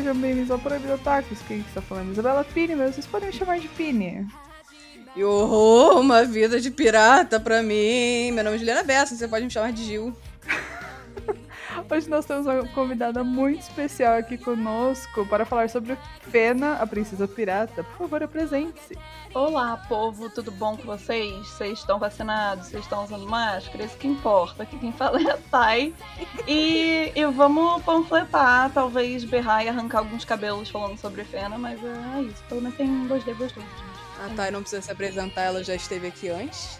sejam bem-vindos ao Proibido Otakus. Quem está falando? Isabela Pini, mas vocês podem me chamar de Pini. E horror, uma vida de pirata pra mim. Meu nome é Juliana Bessa, você pode me chamar de Gil. Hoje nós temos uma convidada muito especial aqui conosco para falar sobre Fena, a princesa pirata. Por favor, apresente-se. Olá, povo, tudo bom com vocês? Vocês estão vacinados? Vocês estão usando máscara? Isso que importa. Aqui quem fala é a Thay. E, e vamos panfletar, talvez berrar e arrancar alguns cabelos falando sobre Fena, mas é isso. Pelo menos tem um dois d gostoso. A Thay não precisa se apresentar, ela já esteve aqui antes.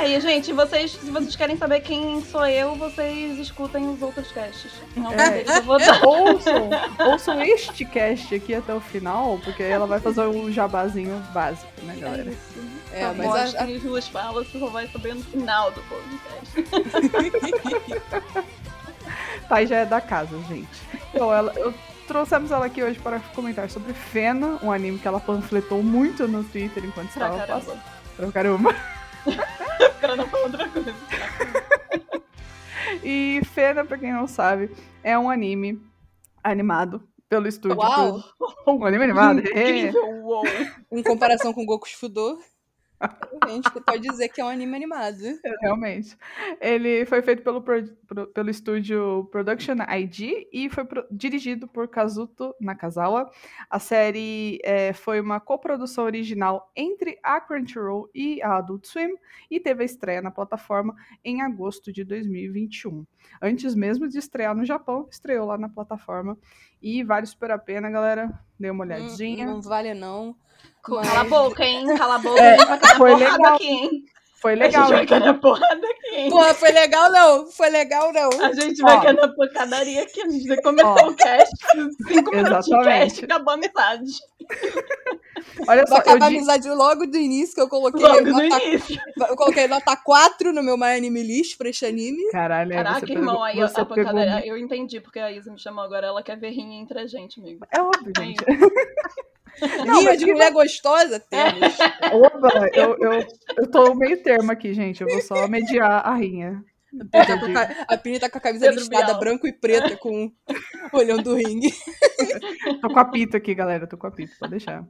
É, e gente, vocês, se vocês querem saber quem sou eu, vocês escutem os outros casts. Não, É. eu vou dar. Ouçam, ouçam este cast aqui até o final, porque aí ela vai fazer um jabazinho básico, né, galera? É, tá mas a- as duas falas você só vai saber no final do podcast. Thay já é da casa, gente. Então, ela, eu trouxemos ela aqui hoje para comentar sobre Fena, um anime que ela panfletou muito no Twitter enquanto Pra estava caramba. passando. Pra caramba. Pra não falar outra coisa. E Fena, pra quem não sabe, é um anime animado pelo estúdio. Uau! Um anime animado? é. Incrível, uou. Em comparação com Goku Fudor, a gente pode dizer que é um anime animado. Realmente. Ele foi feito pelo, pro- pelo estúdio Production ID e foi pro- dirigido por Kazuto Nakazawa. A série eh, foi uma coprodução original entre a Crunchyroll e a Adult Swim e teve a estreia na plataforma em agosto de 2021. Antes mesmo de estrear no Japão, estreou lá na plataforma e vale super a pena, galera. Dê uma olhadinha. Não, não vale não. Cala a boca, hein? Cala a boca, É, foi legal. aqui, hein? Foi A legal. gente vai hein? cair na porrada aqui, hein? Porra, foi legal não? Foi legal não? A gente vai Ó. cair na pancadaria aqui. A gente começou Ó. o cast, cinco minutos de cast, acabou a amizade. Olha só, Vai eu acabar a amizade logo do início, que eu coloquei Logo nota, início. eu coloquei nota 4 no meu My Anime List pra este anime. Caralho, é, Caraca, irmão, pegou- aí você a pegou pancadaria. Eu entendi porque a Isa me chamou agora. Ela quer ver rinha entre a gente, amigo. É óbvio, gente. Não, mas de que mulher gostosa, temos. Oba, eu, eu, eu tô meio termo aqui, gente. Eu vou só mediar a rinha. Tá a ca- A Pini tá com a camisa Pedro listada Bial. branco e preta, com olhando o ringue. Tô com a pita aqui, galera. Tô com a pita, pode deixar.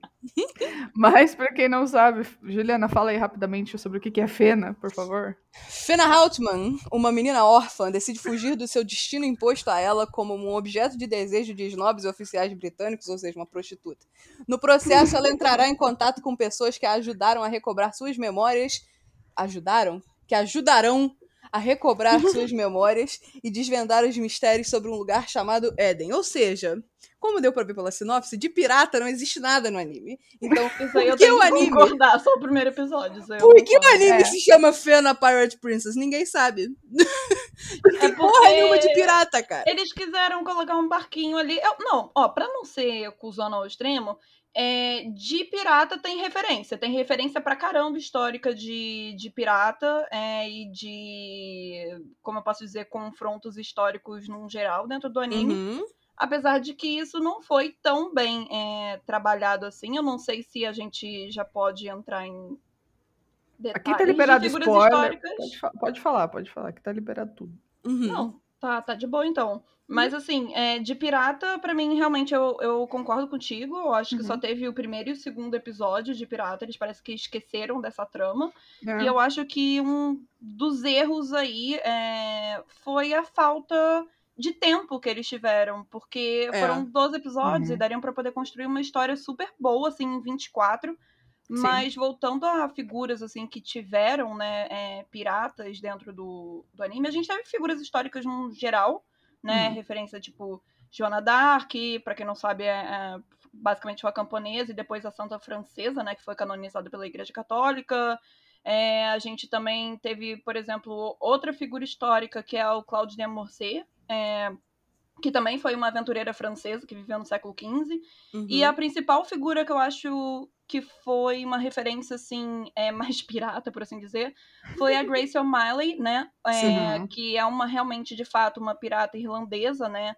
Mas, pra quem não sabe, Juliana, fala aí rapidamente sobre o que que é Fena, por favor. Fena Hautman, uma menina órfã, decide fugir do seu destino imposto a ela como um objeto de desejo de snobs e oficiais britânicos, ou seja, uma prostituta. No processo, ela entrará em contato com pessoas que a ajudaram a recobrar suas memórias. Ajudaram? Que ajudarão a recobrar suas memórias e desvendar os mistérios sobre um lugar chamado Éden. Ou seja, como deu pra ver pela sinopse, de pirata não existe nada no anime. Então, Isso aí eu que o anime? concordar. Só o primeiro episódio. por que o anime É. se chama Fena Pirate Princess? Ninguém sabe. Não tem É porra nenhuma de pirata, cara. Eles quiseram colocar um barquinho ali. Eu- não, ó, pra não ser cuzona ao extremo, é, de pirata tem referência. Tem referência pra caramba histórica de, de pirata é, e de, como eu posso dizer, confrontos históricos num geral dentro do anime. Uhum. Apesar de que isso não foi tão bem é, trabalhado assim. Eu não sei se a gente já pode entrar em. Detalhes Aqui tá liberado de figuras spoiler. históricas. Pode, pode falar, pode falar, que tá liberado tudo. Uhum. Não, tá, tá de boa então. Mas assim, é, de pirata, pra mim, realmente, eu, eu concordo contigo. Eu acho que Uhum. só teve o primeiro e o segundo episódio de pirata. Eles parece que esqueceram dessa trama. É. E eu acho que um dos erros aí é, foi a falta de tempo que eles tiveram. Porque É. foram 12 episódios Uhum. e dariam pra poder construir uma história super boa, assim, em 24. Mas voltando a figuras assim que tiveram, né, é, piratas dentro do, do anime, a gente teve figuras históricas no geral, né, Uhum. referência tipo Joana d'Arc, pra quem não sabe é, é basicamente uma camponesa e depois a santa francesa, né, que foi canonizada pela Igreja Católica. É, a gente também teve, por exemplo, outra figura histórica que é o Claude de Morcer, é, que também foi uma aventureira francesa que viveu no século XV. Uhum. E a principal figura que eu acho que foi uma referência, assim, é, mais pirata, por assim dizer, foi a Grace O'Malley, né? É, que é uma, realmente, de fato, uma pirata irlandesa, né?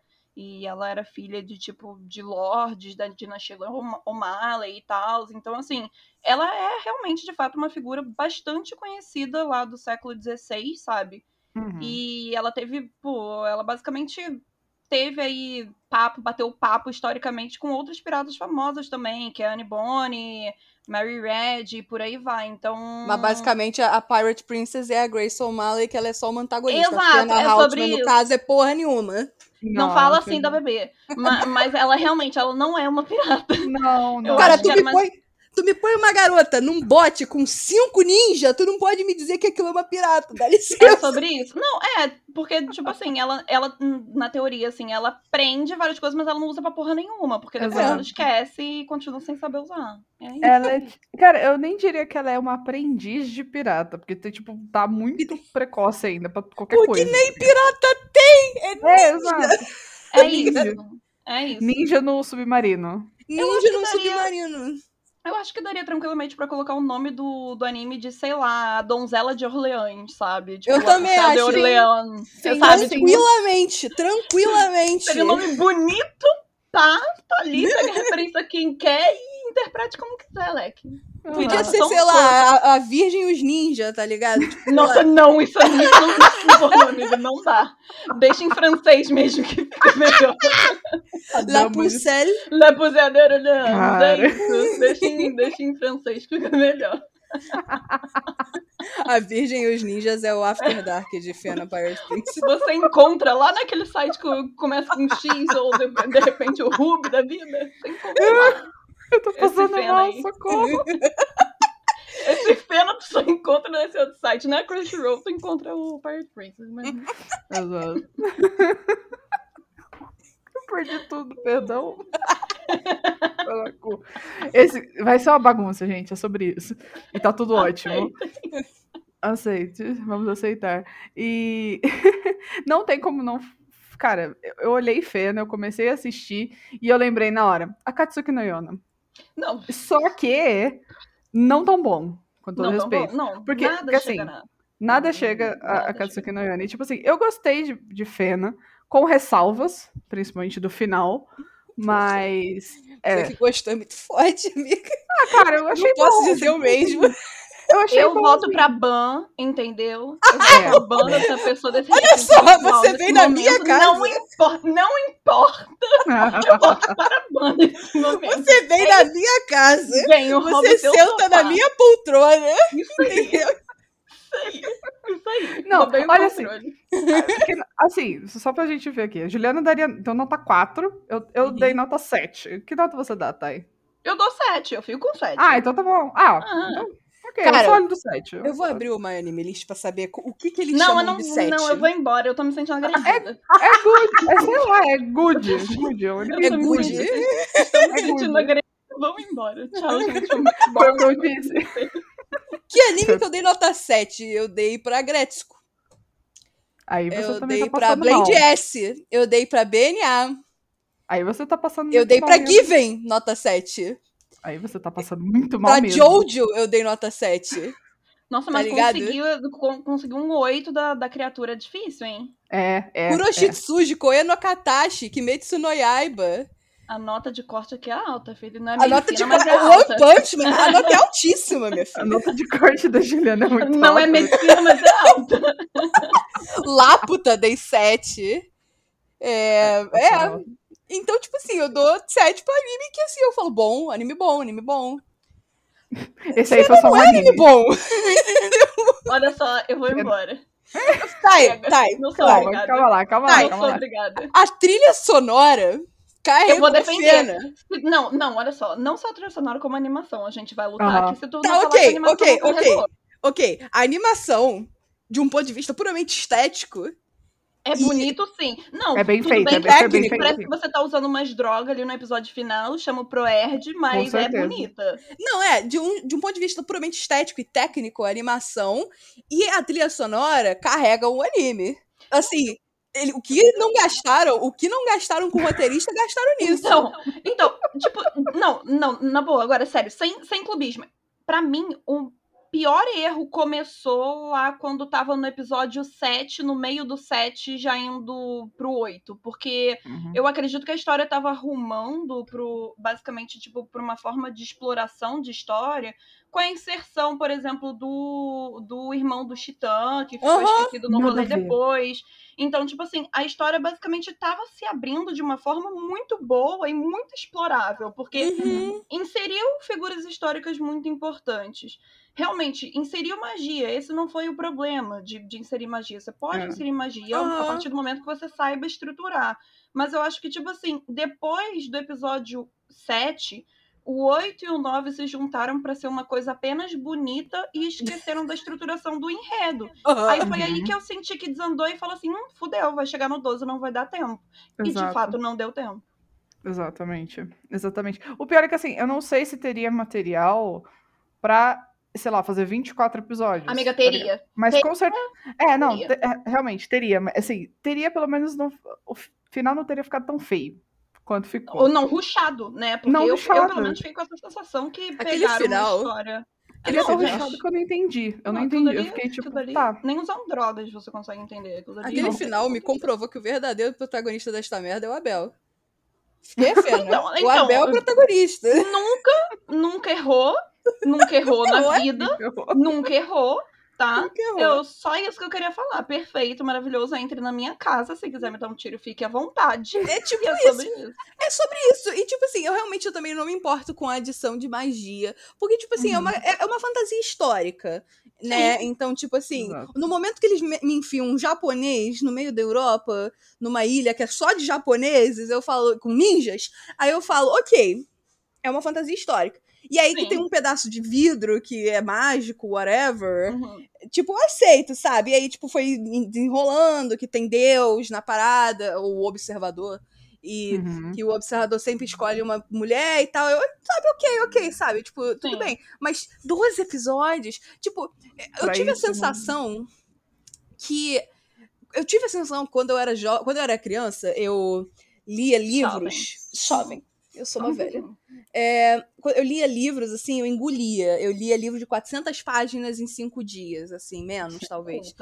Teve, aí papo, bateu papo historicamente com outras piratas famosas também, que é Anne Bonny, Mary Red e por aí vai. Então. Mas basicamente a Pirate Princess é a Grace O'Malley, que ela é só uma antagonista. Exato, a é Haltman, sobre no isso. caso, é porra nenhuma. Não, fala assim da bebê. Ma- Mas, ela realmente, ela não é uma pirata. Não, não. Eu Cara, acho tu que me, mais- põe, tu me põe uma garota num bote com cinco ninja, tu não pode me dizer que aquilo é uma pirata, dá É licença. sobre isso? Não, é, porque, tipo assim, ela, ela, na teoria, assim, ela aprende várias coisas, mas ela não usa pra porra nenhuma, porque depois Exato. ela esquece e continua sem saber usar. É isso. Ela é- Cara, eu nem diria que ela é uma aprendiz de pirata, porque tem, tipo, tá muito precoce ainda pra qualquer Porque coisa. nem pirata tem! É, exato. É ninja. isso. É isso. Ninja no submarino. Ninja num daria- submarino. Eu acho que daria tranquilamente pra colocar o nome do, do anime de, sei lá, Donzela de Orleans, sabe? Tipo, Eu também Donzela de acho, hein? Orleans. Sim, sabe? Tipo, Tranquilamente, tranquilamente. seria um nome bonito, tá? Tá ali, pega referência a quem quer e interprete como quiser, Leque. Podia Ah, ser, sei lá, a, a Virgem e os Ninja, tá ligado? Tipo, Nossa, não, isso aí não, amigo, não dá. Deixa em francês mesmo que fica melhor. La. Pucelle. La Orleans, Cara. é isso. Deixa em, deixa em francês que fica melhor. A Virgem e os Ninjas é o After Dark de Fiona Pirate Princess. Se você encontra lá naquele site que começa com X ou de, de repente o Ruby da vida, você encontra lá. Eu tô passando mal, socorro. Esse feno tu só encontra nesse outro site. Na Crunchyroll tu encontra o Pirate Princess. Mas... Exato. Eu perdi tudo, perdão. Esse vai ser uma bagunça, gente, é sobre isso. E tá tudo ótimo. Aceite, vamos aceitar. E não tem como não. Cara, eu- eu olhei Fena, eu comecei a assistir e eu lembrei na hora, a Katsuki no Yona. Não, Só que não tão bom, com todo não, não, respeito. não, Porque- nada porque, chega assim, nada. Nada chega a, nada a Katsuki no Yona. E, tipo assim, eu gostei de, de Fena, com ressalvas, principalmente do final, mas. É, Você que gostou é muito forte, amiga. cara, eu achei Não posso bom, dizer o mesmo. Eu achei Eu voto assim. pra Ban, entendeu? Eu É. voto pra Ban dessa pessoa desse Olha só, você vem na minha casa. Não importa, não importa. Eu voto para a Ban nesse momento. Você vem na minha casa. Venho, roubo Você seu senta sofá. na minha poltrona. Isso aí, Entendeu? isso aí. Não, Roubei o olha assim, controle. Porque, assim, só pra gente ver aqui. A Juliana daria então nota 4, eu, eu Uhum. dei nota 7. Que nota você dá, Thay? Eu dou 7, eu fico com 7. Ah, então tá bom. Ah, Ah. então, ok, Cara, eu sólido 7. Eu vou abrir o My Anime List pra saber o que, que eles não, chamam eu não, de 7. não, eu vou embora, eu tô me sentindo agredida. É good, é, sei lá, é good. good é, anime É tô me good. sentindo- Estou me É sentindo good. agredida. Vamos embora. Tchau, gente. Foi. Foi o que eu disse. Que anime que eu dei nota 7? Eu dei pra Gretzko. Aí você Eu também dei tá pra passando mal. Blade S. Eu dei pra BNA. Aí você tá passando Eu dei pra mesmo. Given, nota 7. Aí você tá passando muito mal Pra mesmo. Jojo, eu dei nota 7. Nossa, Tá mas conseguiu, con- conseguiu um 8 da, da criatura difícil, hein? É, é. é. Kuroshitsuji, Koe no Katashi, Kimetsu no Yaiba. A nota de corte aqui é alta, filho. Não é A nota de mas é One alta. Punch Man, a nota é altíssima, minha A filha. nota de corte da Juliana é muito Não alta. é medicina, mas é alta. Laputa, dei 7. É, é, Nossa, então, tipo assim, eu dou 7 pro anime que assim, eu falo, bom, anime bom, anime bom. Esse aí foi só um Anime anime. bom. Olha só, eu vou embora. Tá, tá, Não sou vai. Calma, calma lá, calma Vai, lá, Não calma sou lá. obrigada. A trilha sonora carrega Eu vou defender. Fena. Não, não, olha só. Não só a trilha sonora como a animação. A gente vai lutar Aham. aqui se tu Tá, não falar ok, a animação ok, não ok. Ok, a animação, de um ponto de vista puramente estético, É E- bonito, sim. Não, É bem tudo feito, bem é que bem, técnico, feito. Parece que você tá usando umas drogas ali no episódio final, chama o Proerd, mas é bonita. Não, é, de um, de um ponto de vista puramente estético e técnico, a animação e a trilha sonora carregam o anime. Assim, ele- o que não gastaram, o que não gastaram com o roteirista, gastaram nisso. Então, então, tipo, não, não, na boa, agora, sério, sem, sem clubismo. Pra mim, o pior erro começou lá quando tava no episódio 7, no meio do 7, já indo pro 8. Porque Uhum. eu acredito que a história tava arrumando pro, basicamente, tipo, pra uma forma de exploração de história, com a inserção, por exemplo, do, do irmão do Titã, que ficou Aham. esquecido no rolê depois. Então, tipo assim, a história basicamente estava se abrindo de uma forma muito boa e muito explorável, porque Uhum. inseriu figuras históricas muito importantes. Realmente, inseriu magia. Esse não foi o problema de, de inserir magia. Você pode É. inserir magia a Aham. partir do momento que você saiba estruturar. Mas eu acho que, tipo assim, depois do episódio 7, o 8 e o 9 se juntaram pra ser uma coisa apenas bonita e esqueceram da estruturação do enredo. Aí foi aí Uhum. que eu senti que desandou e falou assim: hum, fudeu, vai chegar no 12, não vai dar tempo. E de Exato. fato não deu tempo. Exatamente. Exatamente. O pior é que assim, eu não sei se teria material pra, sei lá, fazer 24 episódios. Amiga, tá teria. Mas com certeza. É, não, Teria. te- é, realmente, teria. Mas assim, teria pelo menos no. O final não teria ficado tão feio quanto ficou. Ou não ruxado, né? Porque Não eu, eu, pelo menos, fiquei com essa sensação que Aquele pegaram final- uma história. Ele É, é tão não, que eu não entendi. Eu não, aquilo entendi. eu ali- fiquei tipo, ali, tá. Nem usando drogas você consegue entender. Aquele não- final me comprovou que o verdadeiro protagonista desta merda é o Abel. Fé, né? Então- o então, Abel é o protagonista. Nunca errou. Nunca errou na Errou? vida. Nunca errou, tá? Nunca errou. Eu, só isso que eu queria falar. Perfeito, maravilhoso. Entre na minha casa. Se quiser me dar um tiro, fique à vontade. É tipo é isso. sobre isso. É sobre isso. E, tipo assim, eu realmente eu também não me importo com a adição de magia. Porque, tipo assim, é, Uhum. uma, é é uma fantasia histórica. Né? Então, tipo assim, Exato. no momento que eles me, me enfiam um japonês no meio da Europa, numa ilha que é só de japoneses, eu falo, com ninjas, aí eu falo, ok, é uma fantasia histórica. E aí que Sim. tem um pedaço de vidro que é mágico, whatever. Uhum. Tipo, eu aceito, sabe? E aí, tipo, foi desenrolando que tem Deus na parada, o observador. E Uhum. que o observador sempre escolhe uma mulher e tal. Eu, sabe, ok, ok, sabe? Tipo, tudo Sim. bem. Mas 12 episódios, tipo, eu Pra tive a isso, né? sensação que. Eu tive a sensação quando eu era jo... quando eu era criança, eu lia livros. Jovem. Eu sou uma velha. É, quando eu lia livros, assim, eu engolia. Eu lia livros de 400 páginas em cinco dias, assim, menos, talvez.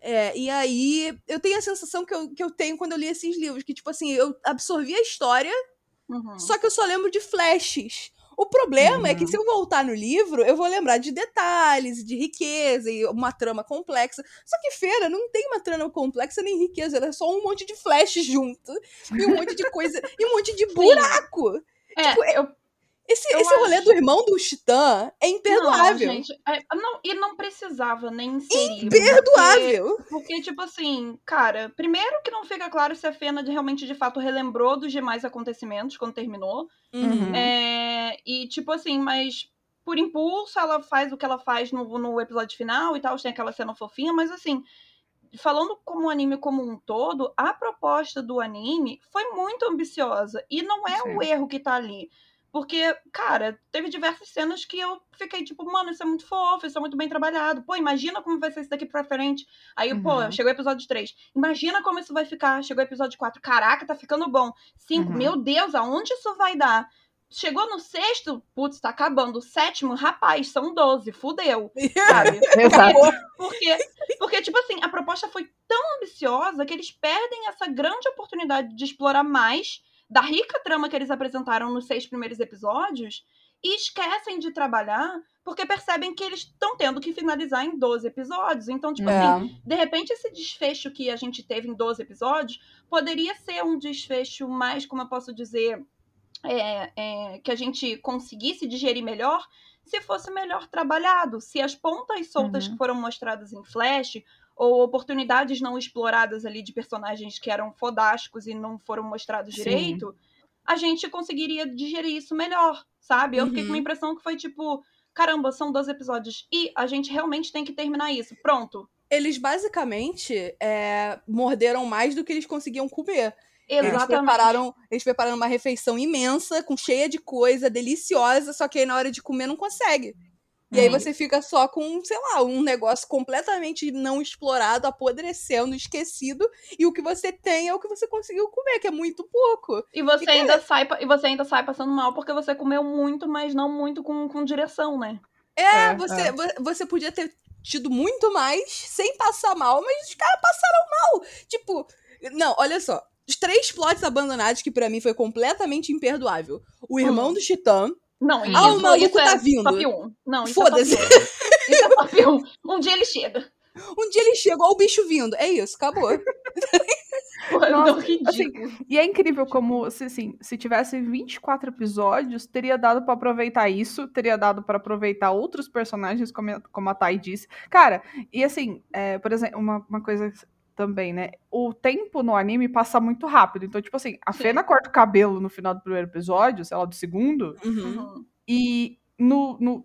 É, e aí eu tenho a sensação que eu, que eu tenho quando eu li esses livros, que, tipo assim, eu absorvi a história, Uhum. só que eu só lembro de flashes. O problema é que Uhum. se eu voltar no livro, eu vou lembrar de detalhes, de riqueza e uma trama complexa. Só que Feira não tem uma trama complexa nem riqueza, ela é só um monte de flashes junto. E um monte de coisa, e um monte de buraco. É, Tipo, é- eu Esse, Eu esse rolê acho- do irmão do Titã é imperdoável. Não, gente, é, não, e não precisava nem inserir. imperdoável. Porque, porque, tipo assim, cara, primeiro que não fica claro se a Fena de- realmente de fato relembrou dos demais acontecimentos quando terminou. Uhum. É, e, tipo assim, mas por impulso ela faz o que ela faz no, no episódio final e tal, tem aquela cena fofinha, mas assim. Falando como o anime como um todo, a proposta do anime foi muito ambiciosa. E não é o Sim. erro que tá ali. Porque, cara, teve diversas cenas que eu fiquei tipo, mano, isso é muito fofo, isso é muito bem trabalhado. Pô, imagina como vai ser isso daqui pra frente. Aí, pô, Uhum. chegou o episódio 3. Imagina como isso vai ficar. Chegou o episódio 4. Caraca, tá ficando bom. 5. Uhum. Meu Deus, aonde isso vai dar? Chegou no sexto, putz, tá acabando. O sétimo, rapaz, são 12. Fudeu. Sabe? Exato. Porque, porque, tipo assim, a proposta foi tão ambiciosa que eles perdem essa grande oportunidade de explorar mais da rica trama que eles apresentaram nos seis primeiros episódios e esquecem de trabalhar porque percebem que eles estão tendo que finalizar em 12 episódios. Então, tipo assim, É. de repente esse desfecho que a gente teve em 12 episódios poderia ser um desfecho mais, como eu posso dizer, é, é, que a gente conseguisse digerir melhor se fosse melhor trabalhado, se as pontas soltas Uhum. que foram mostradas em Flash ou oportunidades não exploradas ali de personagens que eram fodásticos e não foram mostrados Sim. direito, a gente conseguiria digerir isso melhor, sabe? Eu fiquei com Uhum. uma impressão que foi tipo, caramba, são 12 episódios e a gente realmente tem que terminar isso. Pronto. Eles basicamente é, morderam mais do que eles conseguiam comer. Eles prepararam, eles prepararam uma refeição imensa, com cheia de coisa, deliciosa, só que aí na hora de comer não consegue. E aí Uhum. você fica só com, sei lá, um negócio completamente não explorado, apodrecendo, esquecido, e o que você tem é o que você conseguiu comer, que é muito pouco. E você, E, cara- ainda sai, e você ainda sai passando mal porque você comeu muito, mas não muito com, com direção, né? É, É, você, é. vo- você podia ter tido muito mais sem passar mal, mas os caras passaram mal. Tipo, não, olha só. Os três plots abandonados que pra mim foi completamente imperdoável. O irmão Hum. do Titã. Não, Ah, isso, o maluco isso é tá vindo. top 1. Não, isso Foda-se. é top 1. Isso é top 1. Um dia ele chega. Um dia ele chegou, ó o bicho vindo. É isso, acabou. é Nossa, ridículo. E é incrível como, se, assim, se tivesse 24 episódios, teria dado pra aproveitar isso, teria dado pra aproveitar outros personagens, como, a- como a Thay disse. Cara, e assim, é, por exemplo, uma, uma coisa também, né? O tempo no anime passa muito rápido. Então, tipo assim, a Sim. Fena corta o cabelo no final do primeiro episódio, sei lá, do segundo, Uhum. Uhum. e no. no-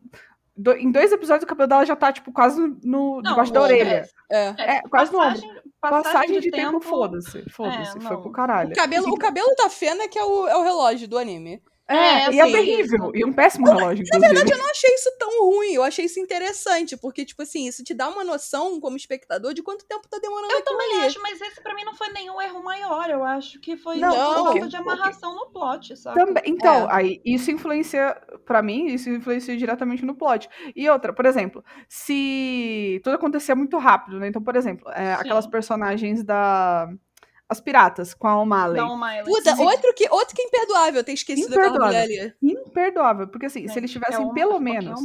do- em dois episódios o cabelo dela já tá, tipo, quase no, Não, debaixo da orelha. É. É, quase no ombro. passagem, passagem, Passagem de, de tempo, foda-se. Foda-se, foi não. pro caralho. O cabelo, o cabelo da Fena que é o, é o relógio do anime. É, É, e é assim, terrível. E um péssimo relógio, Na verdade, eu não achei isso tão ruim. Eu achei isso interessante, porque, tipo assim, isso te dá uma noção, como espectador, de quanto tempo tá demorando Eu também ali. acho, mas esse pra mim não foi nenhum erro maior. Eu acho que foi Não, uma ok, falta de amarração no plot, sabe? Também, então, É. aí isso influencia, pra mim, isso influencia diretamente no plot. E outra, por exemplo, se tudo acontecia muito rápido, né? Então, por exemplo, é, aquelas personagens da. As piratas com a O'Malley. Puta, outro que, outro que é imperdoável ter esquecido aquela Imperdoável. mulher ali. Imperdoável. Porque assim, se eles É tivessem uma pelo menos.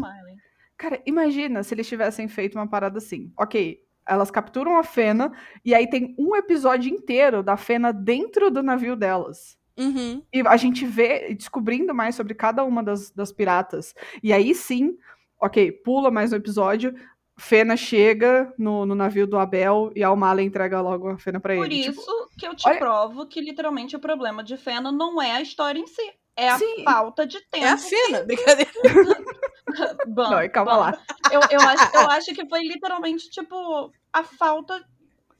Cara, imagina se eles tivessem feito uma parada assim. Ok, elas capturam a Fena e aí tem um episódio inteiro da Fena dentro do navio delas. Uhum. E a gente vê descobrindo mais sobre cada uma das, das piratas. E aí sim, ok, pula mais um episódio. Fena chega no, no navio do Abel e a Almala entrega logo a Fena pra Por ele. isso Tipo, que eu te olha- provo que literalmente o problema de Fena não é a história em si. É a Sim. falta de tempo. É a Fena, brincadeira. Bom, não, calma bom, lá. Eu, eu, acho, eu acho que foi literalmente, tipo, a falta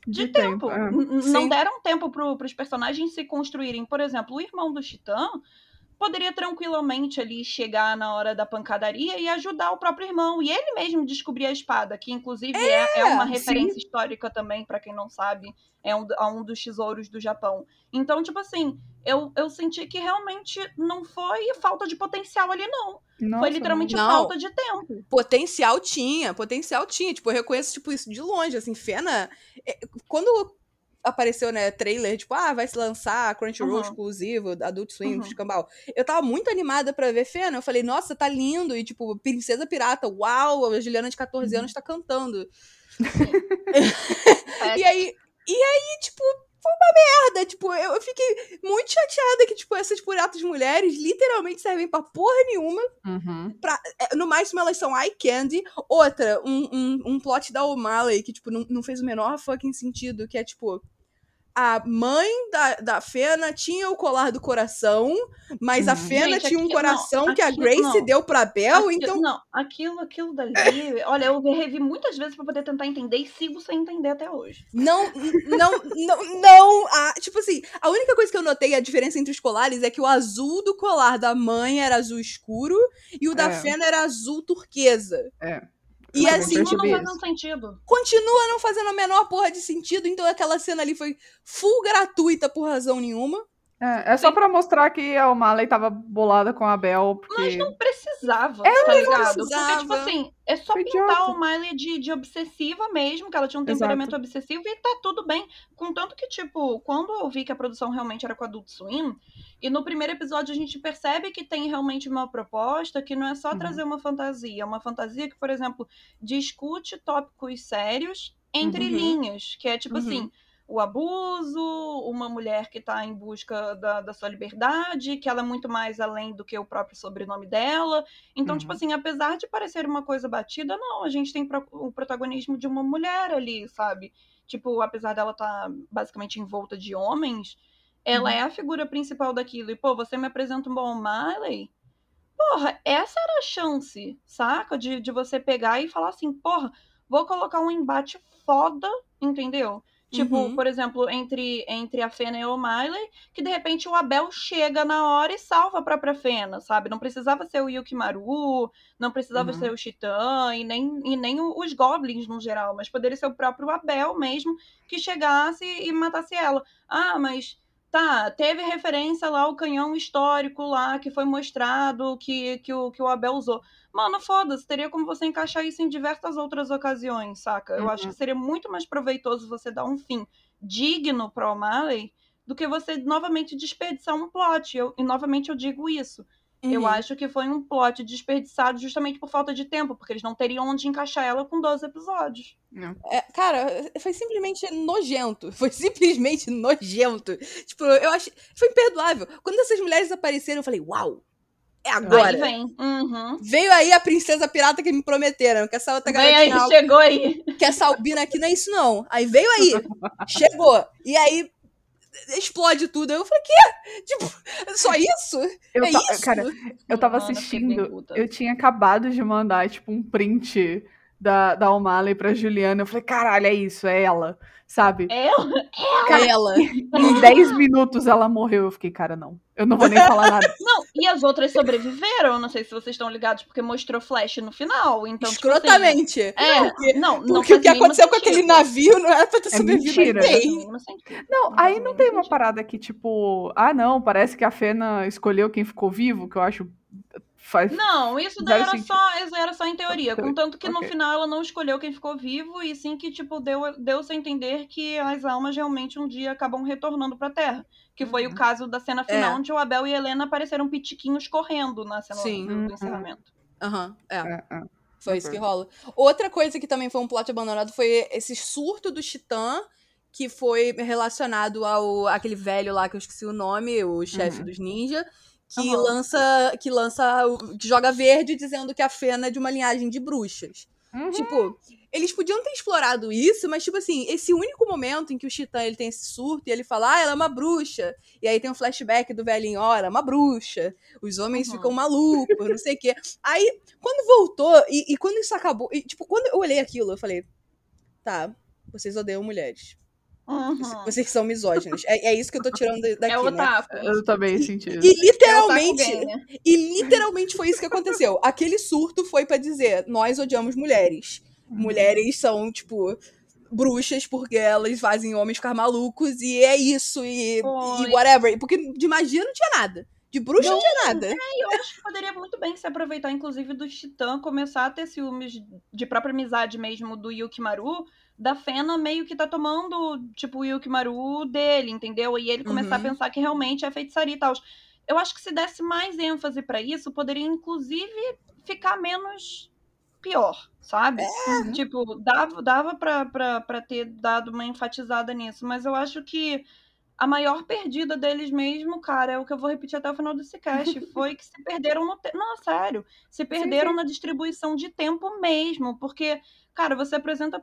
de, tempo. é. N- n- Sim. Não deram tempo pro, pros personagens se construírem. Por exemplo, o irmão do Titã poderia tranquilamente ali chegar na hora da pancadaria e ajudar o próprio irmão. E ele mesmo descobrir a espada, que inclusive é, é uma sim. referência histórica também, pra quem não sabe, é um, um dos tesouros do Japão. Então, tipo assim, eu, eu senti que realmente não foi falta de potencial ali, não. Nossa, foi literalmente não. falta de tempo. Potencial tinha, potencial tinha. Tipo, eu reconheço, tipo, isso de longe, assim, Fena... é, Quando apareceu, né, trailer, tipo, ah, vai se lançar Crunchyroll Uhum. exclusivo, Adult Swim, Uhum. escambau. Eu tava muito animada pra ver Fena, eu falei, nossa, tá lindo, e tipo, Princesa Pirata, uau, a Juliana de 14 Uhum. anos tá cantando. É, E aí, e aí, tipo, uma merda. Tipo, eu, eu fiquei muito chateada que, tipo, essas piratas mulheres literalmente servem pra porra nenhuma. Uhum. É, No máximo, elas são eye candy. Outra, um, um, um plot da O'Malley que, tipo, não, não fez o menor fucking sentido, que é, tipo... A mãe da, da Fena tinha o colar do coração, mas a. Fena Gente, tinha um coração não, que a Grace não. deu pra Bel, Aquilo- então... Não, aquilo, aquilo dali. olha, eu revi muitas vezes pra poder tentar entender e sigo sem entender até hoje. Não, não, não, não. Ah, tipo assim, a única coisa que eu notei a diferença entre os colares é que o azul do colar da mãe era azul escuro e o da É. Fena era azul turquesa. É. E assim, Continua não fazendo sentido. continua não fazendo a menor porra de sentido, então aquela cena ali foi full gratuita por razão nenhuma. É, é só pra mostrar que a O'Malley tava bolada com a Bel, porque... Mas não precisava, tá ligado? Porque, precisava. tipo assim, é só Foi pintar idiota. o Miley de, de obsessiva mesmo, que ela tinha um Exato. temperamento obsessivo e tá tudo bem. Contanto que, tipo, quando eu vi que a produção realmente era com Adult Swim, e no primeiro episódio a gente percebe que tem realmente uma proposta que não é só Uhum. trazer uma fantasia, é uma fantasia que, por exemplo, discute tópicos sérios entre Uhum. linhas, que é tipo Uhum. assim, o abuso, uma mulher que está em busca da, da sua liberdade, que ela é muito mais além do que o próprio sobrenome dela. Então, Uhum. tipo assim, apesar de parecer uma coisa batida, não, a gente tem pro- o protagonismo de uma mulher ali, sabe? Tipo, apesar dela estar basicamente envolta de homens, ela Uhum. é a figura principal daquilo. E, pô, você me apresenta um bom Miley. Porra, essa era a chance, saca? De, de você pegar e falar assim, porra, vou colocar um embate foda, entendeu? Tipo, Uhum. por exemplo, entre, entre a Fena e o Miley, que de repente o Abel chega na hora e salva a própria Fena, sabe? Não precisava ser o Yukimaru, não precisava Uhum. ser o Titã e nem, e nem o- os Goblins no geral, mas poderia ser o próprio Abel mesmo que chegasse e matasse ela. Ah, mas tá, teve referência lá ao canhão histórico lá que foi mostrado que, que, o, que o Abel usou. Mano, foda-se, teria como você encaixar isso em diversas outras ocasiões, saca? Eu Uhum. acho que seria muito mais proveitoso você dar um fim digno pro O'Malley do que você novamente desperdiçar um plot. Eu- e novamente eu digo isso. Eu Uhum. acho que foi um plot desperdiçado justamente por falta de tempo, porque eles não teriam onde encaixar ela com 12 episódios. É, cara, foi simplesmente nojento. Foi simplesmente nojento. Tipo, eu acho. Foi imperdoável. Quando essas mulheres apareceram, eu falei, uau! É agora. Aí vem. Uhum. Veio aí a princesa pirata que me prometeram, que essa outra Vem aí, garotinha, chegou aí. que essa albina aqui não é isso não. Aí veio aí, chegou. E aí explode tudo. Aí eu falei, quê? Tipo, só isso? Eu é isso? Cara, eu tava Mano, assistindo, eu tinha acabado de mandar, tipo, um print da, da O'Malley pra Juliana. Eu falei, caralho, é isso, é ela, sabe? Ela? É ela. Em 10 minutos ela morreu. Eu fiquei, cara, não. Eu não vou nem falar nada. Não, e as outras sobreviveram, não sei se vocês estão ligados, porque mostrou Flash no final. Então, tipo assim, Escrotamente. é, não, não Porque o que aconteceu com aquele navio não era pra ter É sobrevivido mentira. Não. Não, Não aí não tem uma sentido. parada que, tipo, ah, não, parece que a Fena escolheu quem ficou vivo, que eu acho. Faz. Não, isso daí era sentido. só, isso era só em teoria. Contanto que no Ok. final ela não escolheu quem ficou vivo, e sim que, tipo, deu, deu-se a entender que as almas realmente um dia acabam retornando pra Terra. Que foi Uhum. o caso da cena final, É. onde o Abel e a Helena apareceram pitiquinhos correndo na cena Sim. do, Uhum. do encerramento. Aham, é. É, é. Foi isso que rola. Outra coisa que também foi um plot abandonado foi esse surto do Titã, que foi relacionado ao aquele velho lá que eu esqueci o nome, o chefe Uhum. dos ninja, que Aham. lança que lança que joga verde dizendo que a Fena é de uma linhagem de bruxas. Uhum. Tipo, eles podiam ter explorado isso, mas tipo assim, esse único momento em que o Titã ele tem esse surto e ele fala: "Ah, ela é uma bruxa". E aí tem um flashback do velhinho, ora, uma bruxa. Os homens Uhum. ficam malucos, não sei o quê. Aí, quando voltou, e, e quando isso acabou, e, tipo, quando eu olhei aquilo, eu falei, tá, vocês odeiam mulheres. Uhum. Vocês são misóginos. É, é isso que eu tô tirando daqui, É o né? otaku. Eu também senti isso. E É o otaku literalmente, gamer. e literalmente foi isso que aconteceu. Aquele surto foi pra dizer, nós odiamos mulheres. Mulheres são, tipo, bruxas porque elas fazem homens ficar malucos e é isso, e, e whatever. Porque de magia não tinha nada. De bruxa não, tinha nada. E eu acho que poderia muito bem se aproveitar, inclusive, do Titã começar a ter ciúmes de própria amizade mesmo do Yukimaru, da Fena meio que tá tomando, tipo, o Yukimaru dele, entendeu? E ele começar Uhum. a pensar que realmente é feitiçaria e tal. Eu acho que se desse mais ênfase pra isso, poderia, inclusive, ficar menos pior, sabe? É. Tipo, dava, dava pra, pra, pra ter dado uma enfatizada nisso, mas eu acho que a maior perdida deles mesmo, cara, é o que eu vou repetir até o final desse cast, foi que se perderam no tempo. Não, sério. Se perderam sim. na distribuição de tempo mesmo. Porque, cara, você apresenta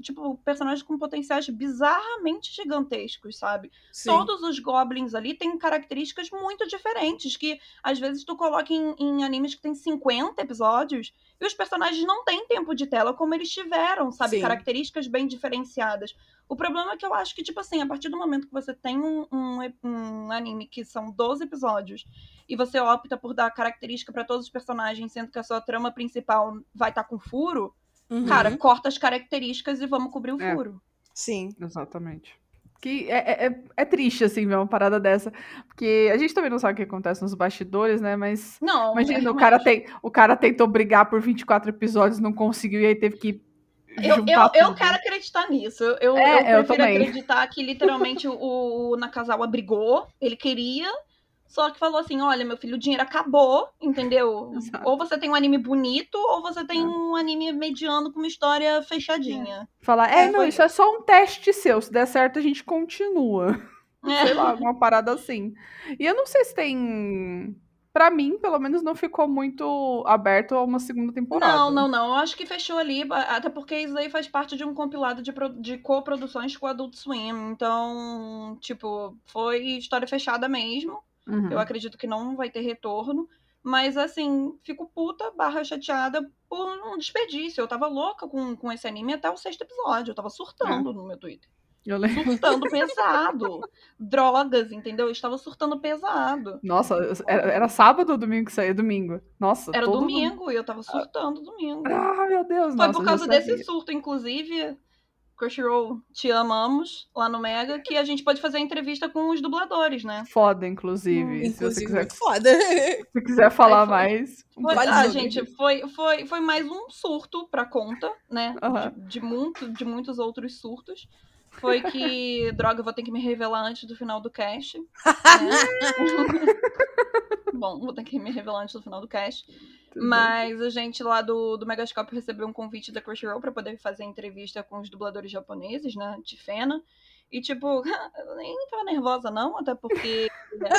tipo, personagens com potenciais bizarramente gigantescos, sabe? Sim. Todos os goblins ali têm características muito diferentes. Que às vezes tu coloca em, em animes que tem 50 episódios e os personagens não têm tempo de tela como eles tiveram, sabe? Sim. Características bem diferenciadas. O problema é que eu acho que, tipo assim, a partir do momento que você tem um, um, um anime que são 12 episódios e você opta por dar característica pra todos os personagens, sendo que a sua trama principal vai estar com furo, Uhum. cara, corta as características e vamos cobrir o É. furo. Sim. Exatamente. Que é, é, é- é triste, assim, ver uma parada dessa. Porque a gente também não sabe o que acontece nos bastidores, né? Mas. Não, Imagina, é, o cara, tem, o cara tentou brigar por 24 episódios, não conseguiu, e aí teve que. Eu, eu, eu quero acreditar nisso. Eu, É, eu eu prefiro também. acreditar que literalmente o, o Nakazawa brigou, ele queria, só que falou assim: olha, meu filho, o dinheiro acabou, entendeu? Exato. Ou você tem um anime bonito, ou você tem É. um anime mediano com uma história fechadinha. Falar, é, É, não, isso é só um teste seu. Se der certo, a gente continua. É. Sei lá, alguma parada assim. E eu não sei se tem. Pra mim, pelo menos, não ficou muito aberto a uma segunda temporada. Não, não, não. Eu acho que fechou ali, até porque isso aí faz parte de um compilado de, pro- de coproduções com o Adult Swim. Então, tipo, foi história fechada mesmo. Uhum. Eu acredito que não vai ter retorno. Mas, assim, fico puta barra chateada por um desperdício. Eu tava louca com, com esse anime até o sexto episódio. Eu tava surtando no meu Twitter. Eu lembro. Surtando pesado. Drogas, entendeu? Eu estava surtando pesado. Nossa, era, era sábado ou domingo que saía? Domingo. Nossa, Era domingo e eu tava surtando domingo. Ah, meu Deus, Foi nossa, por causa desse surto, inclusive, Crunchyroll, te amamos, lá no Mega, que a gente pode fazer a entrevista com os dubladores, né? Foda, inclusive. Hum, se você Inclusive, quiser, muito foda. se quiser falar foi. mais. Foi, Vale ah, gente, foi, foi, foi mais um surto pra conta, né? Aham. De, de, muito, de muitos outros surtos. Foi que, droga, eu vou ter que me revelar antes do final do cast. Né? Bom, vou ter que me revelar antes do final do cast. Mas a gente lá do, do Megascope recebeu um convite da Crunchyroll para poder fazer entrevista com os dubladores japoneses, né, de Fena. E, tipo, eu nem tava nervosa, não, até porque né,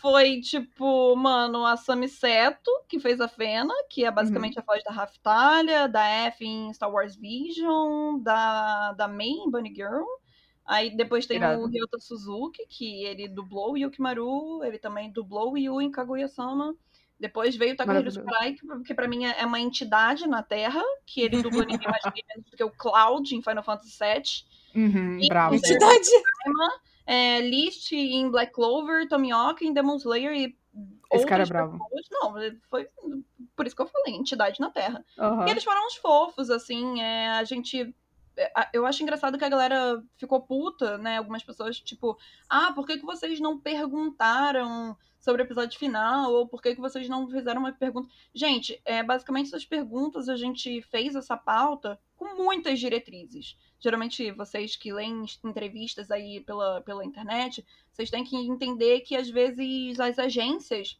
foi, tipo, mano, a Sami Seto, que fez a Fena, que é basicamente uhum. a voz da Raftalia, da F em Star Wars Vision, da, da Mei em Bunny Girl. Aí depois tem Irado. o Ryota Suzuki, que ele dublou o Yukimaru, ele também dublou o Yu em Kaguya-sama. Depois veio o Takahiro Sakurai, que pra mim é uma entidade na Terra, que ele dublou ninguém mais menos do que o Cloud em Final Fantasy VII. Uhum, e, bravo. Entidade! É, List em Black Clover, Tomioka em Demon Slayer e esse cara é bravo. Pessoas. Não, foi por isso que eu falei, entidade na Terra. Uhum. E eles foram uns fofos, assim, é, a gente é, eu acho engraçado que a galera ficou puta, né? Algumas pessoas, tipo, ah, por que, que vocês não perguntaram sobre o episódio final? Ou por que, que vocês não fizeram uma pergunta? Gente, é, basicamente essas perguntas a gente fez essa pauta com muitas diretrizes. Geralmente, vocês que leem entrevistas aí pela, pela internet, vocês têm que entender que às vezes as agências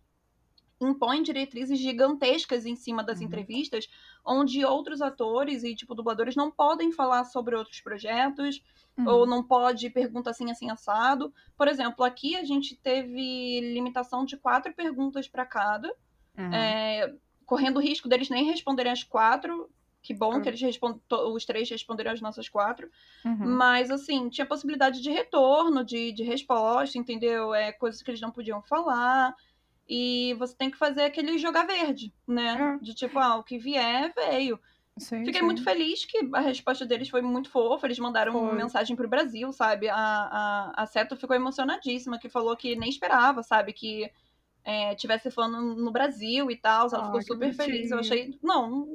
impõem diretrizes gigantescas em cima das uhum. entrevistas, onde outros atores e, tipo, dubladores não podem falar sobre outros projetos, uhum. ou não pode perguntar assim, assim, assado. Por exemplo, aqui a gente teve limitação de quatro perguntas para cada, uhum. é, correndo o risco deles nem responderem as quatro. Que bom que eles respondem, os três responderam as nossas quatro. Uhum. Mas, assim, tinha possibilidade de retorno, de, de resposta, entendeu? É, coisas que eles não podiam falar. E você tem que fazer aquele jogar verde, né? É. De tipo, ah, o que vier, veio. Sim, Fiquei sim. muito feliz que a resposta deles foi muito fofa. Eles mandaram foi. uma mensagem pro Brasil, sabe? A, a, a Seto ficou emocionadíssima, que falou que nem esperava, sabe? Que é, tivesse falando no Brasil e tal. Ela ah, ficou super bonitinho. feliz. Eu achei. Não,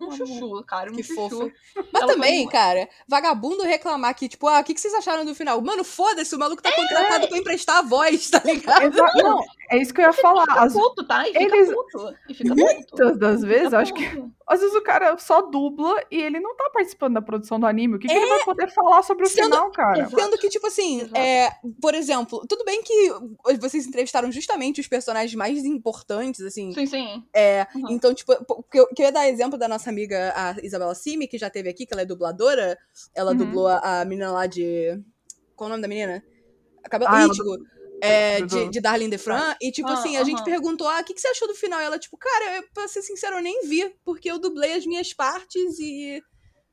um chuchu, cara. Um que chuchu. fofo. Mas Ela também, cara, vagabundo reclamar que, tipo, ah, o que, que vocês acharam do final? Mano, foda-se, o maluco tá é. contratado pra emprestar a voz, tá ligado? Exato. Não, é isso que eu ia falar. Fica As... puto, tá? E fica Eles... puto. E fica Muitas puto. das vezes, eu acho que. Às vezes o cara só dubla e ele não tá participando da produção do anime. O que, é... que ele vai é. poder falar sobre o sendo... final, cara? Sendo que, tipo assim, é, por exemplo, tudo bem que vocês entrevistaram justamente os personagens mais importantes, assim. Sim, sim. É, uhum. Então, tipo, que eu, que eu ia dar exemplo da nossa amiga, a Isabela Simi, que já teve aqui, que ela é dubladora. Ela uhum. dublou a, a menina lá de. Qual o nome da menina? Cabelo ah, Ítigo. É, de, de Darlene Defran. E, tipo ah, assim, a gente perguntou: ah, o que, que você achou do final? E ela, tipo, cara, eu, pra ser sincero, eu nem vi, porque eu dublei as minhas partes e.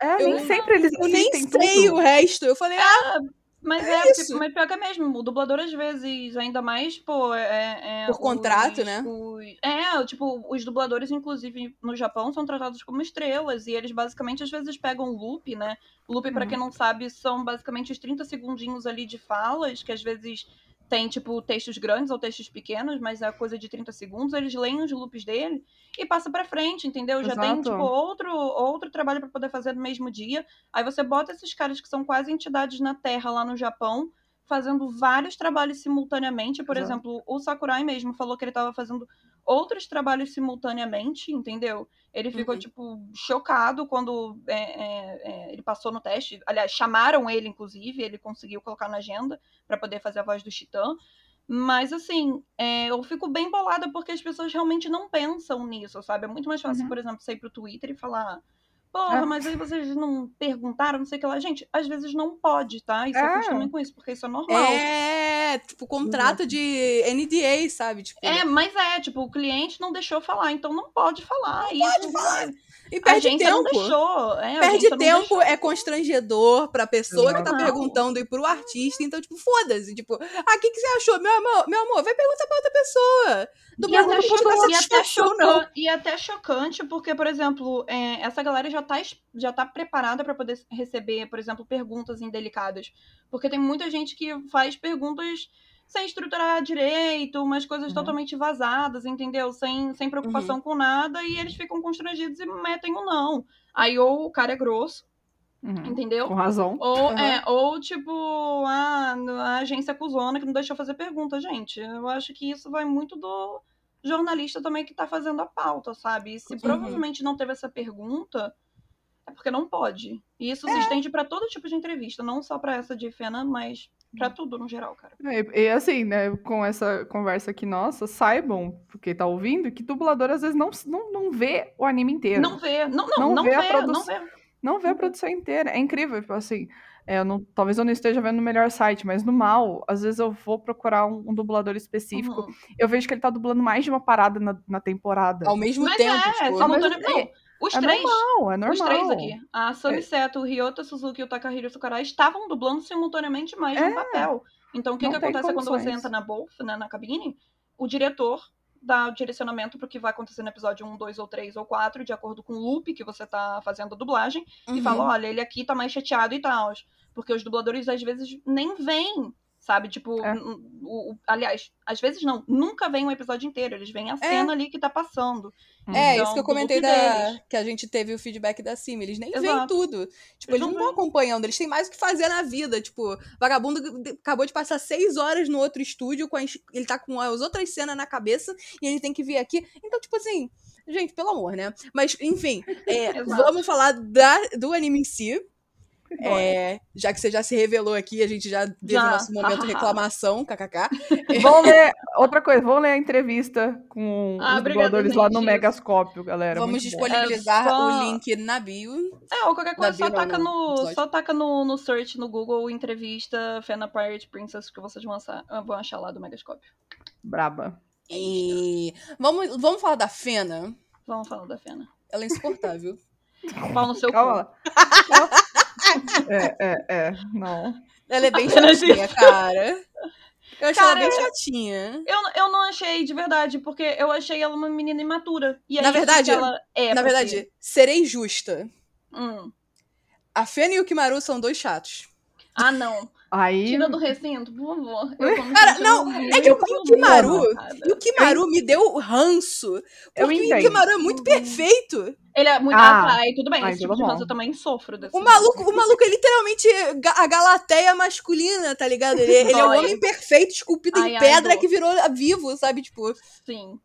É, eu, nem sempre eles Eu nem sei tudo. o resto. Eu falei, ah, mas é, é isso. mas pior que é mesmo. O dublador, às vezes, ainda mais, pô, é. é Por contrato, os, né? Os, é, tipo, os dubladores, inclusive, no Japão, são tratados como estrelas. E eles basicamente, às vezes, pegam loop, né? Loop, uhum. para quem não sabe, são basicamente os 30 segundinhos ali de falas, que às vezes tem, tipo, textos grandes ou textos pequenos, mas é coisa de 30 segundos, eles leem os loops dele e passa para frente, entendeu? Exato. Já tem, tipo, outro, outro trabalho para poder fazer no mesmo dia. Aí você bota esses caras que são quase entidades na Terra lá no Japão, fazendo vários trabalhos simultaneamente. Por Exato. exemplo, o Sakurai mesmo falou que ele estava fazendo outros trabalhos simultaneamente, entendeu? Ele ficou, uhum. tipo, chocado quando é, é, é, ele passou no teste. Aliás, chamaram ele, inclusive, ele conseguiu colocar na agenda para poder fazer a voz do Titã. Mas, assim, é, eu fico bem bolada porque as pessoas realmente não pensam nisso, sabe? É muito mais fácil, uhum. por exemplo, sair pro Twitter e falar Porra, é. mas aí vocês não perguntaram, não sei o que lá. Gente, às vezes não pode, tá? E se é. acostumem com isso, porque isso é normal. É, tipo, contrato de NDA, sabe? Tipo... É, mas é, tipo, o cliente não deixou falar, então não pode falar. Não isso, pode falar. E perde a tempo. Não deixou. É, perde tempo, é constrangedor pra pessoa que tá perguntando e pro artista. Então, tipo, foda-se. Tipo, ah, o que, que você achou? Meu amor, meu amor, vai perguntar pra outra pessoa. Do e, até chocante, e, até chocante, e até chocante, porque, por exemplo, é, essa galera já tá, já tá preparada para poder receber, por exemplo, perguntas indelicadas. Porque tem muita gente que faz perguntas sem estruturar direito, umas coisas uhum. totalmente vazadas, entendeu? Sem, sem preocupação uhum. com nada, e eles ficam constrangidos e metem o um não. Aí ou o cara é grosso, uhum. entendeu? Com razão. Ou, é, ou tipo, a, a agência acusona que não deixou fazer pergunta. Gente, eu acho que isso vai muito do jornalista também que tá fazendo a pauta, sabe? E se uhum. provavelmente não teve essa pergunta, é É porque não pode. E isso se estende pra todo tipo de entrevista, não só pra essa de Fena, mas pra tudo no geral, cara. E, e assim, né, com essa conversa aqui nossa, saibam, porque tá ouvindo, que dublador às vezes não, não, não vê o anime inteiro. Não vê, não, não, Não não, vê a vê, produ- não vê. Não vê a produção inteira. É incrível, tipo assim. é, eu não- talvez eu não esteja vendo no melhor site, mas no mal, às vezes eu vou procurar um, um dublador específico. Uhum. Eu vejo que ele tá dublando mais de uma parada na, na temporada. Ao mesmo Mas tempo, é, tipo. só Ao mesmo não, Os é três. normal, é normal. Os três aqui. A Sami É. Seto, o Ryota Suzuki e o Takahiro Sakurai estavam dublando simultaneamente mais É. um papel. Então, o que, Não que acontece quando você entra na Bolf, né, na cabine? O diretor dá o direcionamento pro que vai acontecer no episódio 1, 2 ou 3 ou 4, de acordo com o loop que você tá fazendo a dublagem, e Uhum. fala, olha, ele aqui tá mais chateado e tal. Porque os dubladores, às vezes, nem vêm, sabe? Tipo, É. o, o- aliás, às vezes não, nunca vem um episódio inteiro, eles veem a cena ali que tá passando. É, Então, isso que eu do comentei da... deles. que a gente teve o feedback da Sim. Eles nem veem tudo. Tipo, Eles eles não estão acompanhando, eles têm mais o que fazer na vida. Tipo, vagabundo acabou de passar seis horas no outro estúdio, com a ele tá com as outras cenas na cabeça e ele tem que vir aqui. Então, tipo assim, gente, pelo amor, né? Mas, enfim, é, vamos falar da, do anime em si. É, já que você já se revelou aqui, a gente já teve Já. o nosso momento reclamação, kkk. Vão ler, outra coisa, vão ler a entrevista com Ah, os dubladores lá no. Megascópio, galera. Vamos disponibilizar É só- o link na bio. É, ou qualquer coisa, só Bia, não, taca, no no, só taca no, no search no Google entrevista Fena Pirate Princess que vocês vão achar, vão achar lá do Megascope. Braba. E vamos, vamos falar da Fena. Vamos falar da Fena. Ela é insuportável. Pau no seu Calma cu. É, é, é. Não. Ela é bem é chatinha, cara. Eu achei Cara, ela bem chatinha. Eu, eu não achei de verdade, porque eu achei ela uma menina imatura. E Na verdade, ela é. Na verdade, serei justa. Hum. A Fena e o Kimaru são dois chatos. Ah, não. Aí. Tira do recinto, por favor. Cara, não, é que o- o Kimaru-. E o Kimaru me deu ranço. Eu Porque o. Kimaru é muito perfeito. Ele é muito. Ah. Ah, tá, aí tudo bem. Ai, Esse tipo de ranço eu também sofro desse. O maluco, o maluco é literalmente a Galateia masculina, tá ligado? Ele, ele é o homem perfeito, esculpido em Ai, ai, pedra dó. que virou vivo, sabe? Tipo, Sim.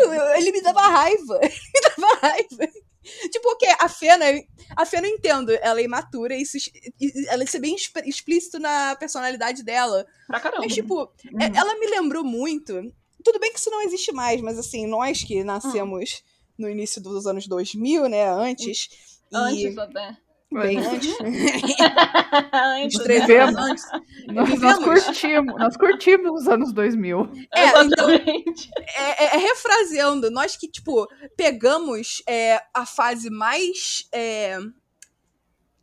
eu- ele me dava raiva. Ele me dava raiva. Tipo, o quê? A Fena, a Fena eu entendo, ela é imatura, isso, e- ela é bem exp- explícito na personalidade dela. Pra caramba. Mas, tipo, Uhum. é- ela me lembrou muito. Tudo bem que isso não existe mais, mas assim, nós que nascemos no início dos anos 2000, né? Antes. e Antes até. bem antes. Antes. Vivemos. anos antes. Nós, nós Vivemos. curtimos, nós curtimos os anos 2000. É, então, Exatamente. é, é- é refraseando, nós que, tipo, pegamos é, a fase mais é,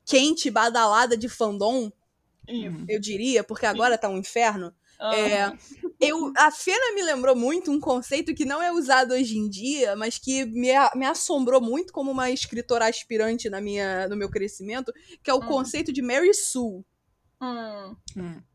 quente, badalada de fandom, Isso. eu diria, porque agora tá um inferno. É, eu, a Fena me lembrou muito um conceito que não é usado hoje em dia, mas que me, me assombrou muito como uma escritora aspirante na minha, no meu crescimento, que é o Hum. conceito de Mary Sue. Hum.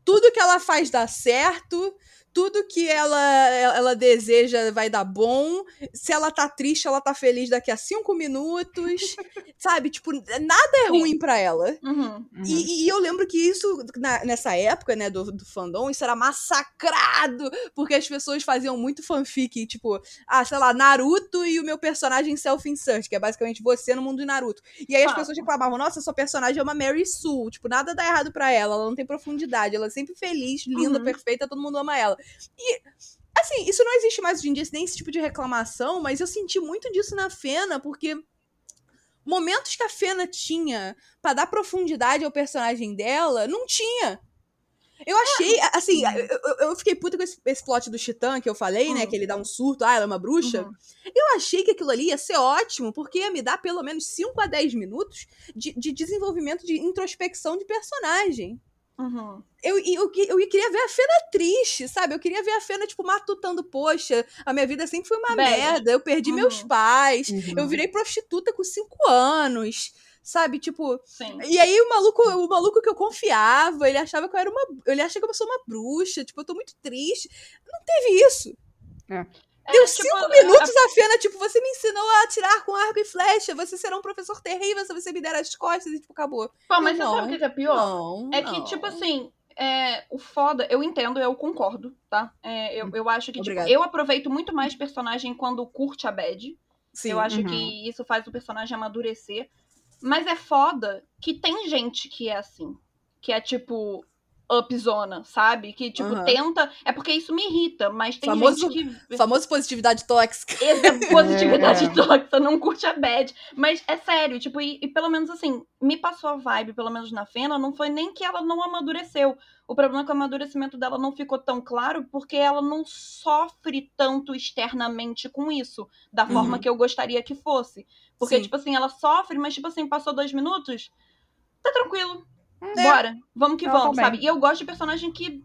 tudo que ela faz dá certo, tudo que ela, ela deseja vai dar bom. Se ela tá triste, ela tá feliz daqui a cinco minutos. sabe? Tipo, nada é ruim pra ela. Uhum. E, e eu lembro que isso, na- nessa época, né, do, do fandom, isso era massacrado, porque as pessoas faziam muito fanfic, tipo, ah, sei lá, Naruto e o meu personagem self-insert, que é basicamente você no mundo de Naruto. E aí as Ah. pessoas reclamavam, nossa, sua personagem é uma Mary Sue, tipo, nada dá errado pra ela, ela não tem profundidade, ela é sempre feliz, linda, Uhum. perfeita, todo mundo ama ela. E, assim, isso não existe mais hoje em dia, nem esse tipo de reclamação, mas eu senti muito disso na Fena, porque momentos que a Fena tinha pra dar profundidade ao personagem dela, não tinha. Eu achei, assim, eu, eu- fiquei puta com esse, esse plot do Titã que eu falei, né? Uhum. Que ele dá um surto, ah, ela é uma bruxa. Uhum. Eu achei que aquilo ali ia ser ótimo, porque ia me dar pelo menos 5 a 10 minutos de, de desenvolvimento de introspecção de personagem. Uhum. Eu, e eu, que- eu queria ver a Fena triste, sabe? Eu queria ver a Fena, tipo, matutando, poxa, a minha vida sempre foi uma Bad. merda, eu perdi Uhum. meus pais, Uhum. eu virei prostituta com 5 anos, sabe? Tipo, Sim. e aí o maluco, o maluco que eu confiava, ele achava que eu era uma. Ele acha que eu sou uma bruxa, tipo, eu tô muito triste. Não teve isso. Deu É, tipo, cinco a- minutos a Fena, tipo, você me ensinou a atirar com arco e flecha, você será um professor terrível se você me der as costas e, tipo, acabou. Pô, mas Não. você sabe o que que é pior? Não. É que, não. tipo assim, é, o foda, eu entendo, eu concordo, tá? É, eu, eu acho que, tipo, eu aproveito muito mais personagem quando curte a bad. Sim. Eu acho Uhum. que isso faz o personagem amadurecer. Mas é foda que tem gente que é assim. Que é tipo upzona, sabe? Que, tipo, Aham. tenta. É porque isso me irrita, mas tem Famoso- gente que. Famoso positividade tóxica. Essa positividade É. tóxica, não curte a bad. Mas é sério, tipo, e, e pelo menos assim, me passou a vibe, pelo menos na Fena, não foi nem que ela não amadureceu. O problema é que o amadurecimento dela não ficou tão claro porque ela não sofre tanto externamente com isso, da forma Uhum. que eu gostaria que fosse. Porque, Sim. tipo assim, ela sofre, mas, tipo assim, passou dois minutos, tá tranquilo. É. Bora, vamos que Ela vamos, sabe? E eu gosto de personagem que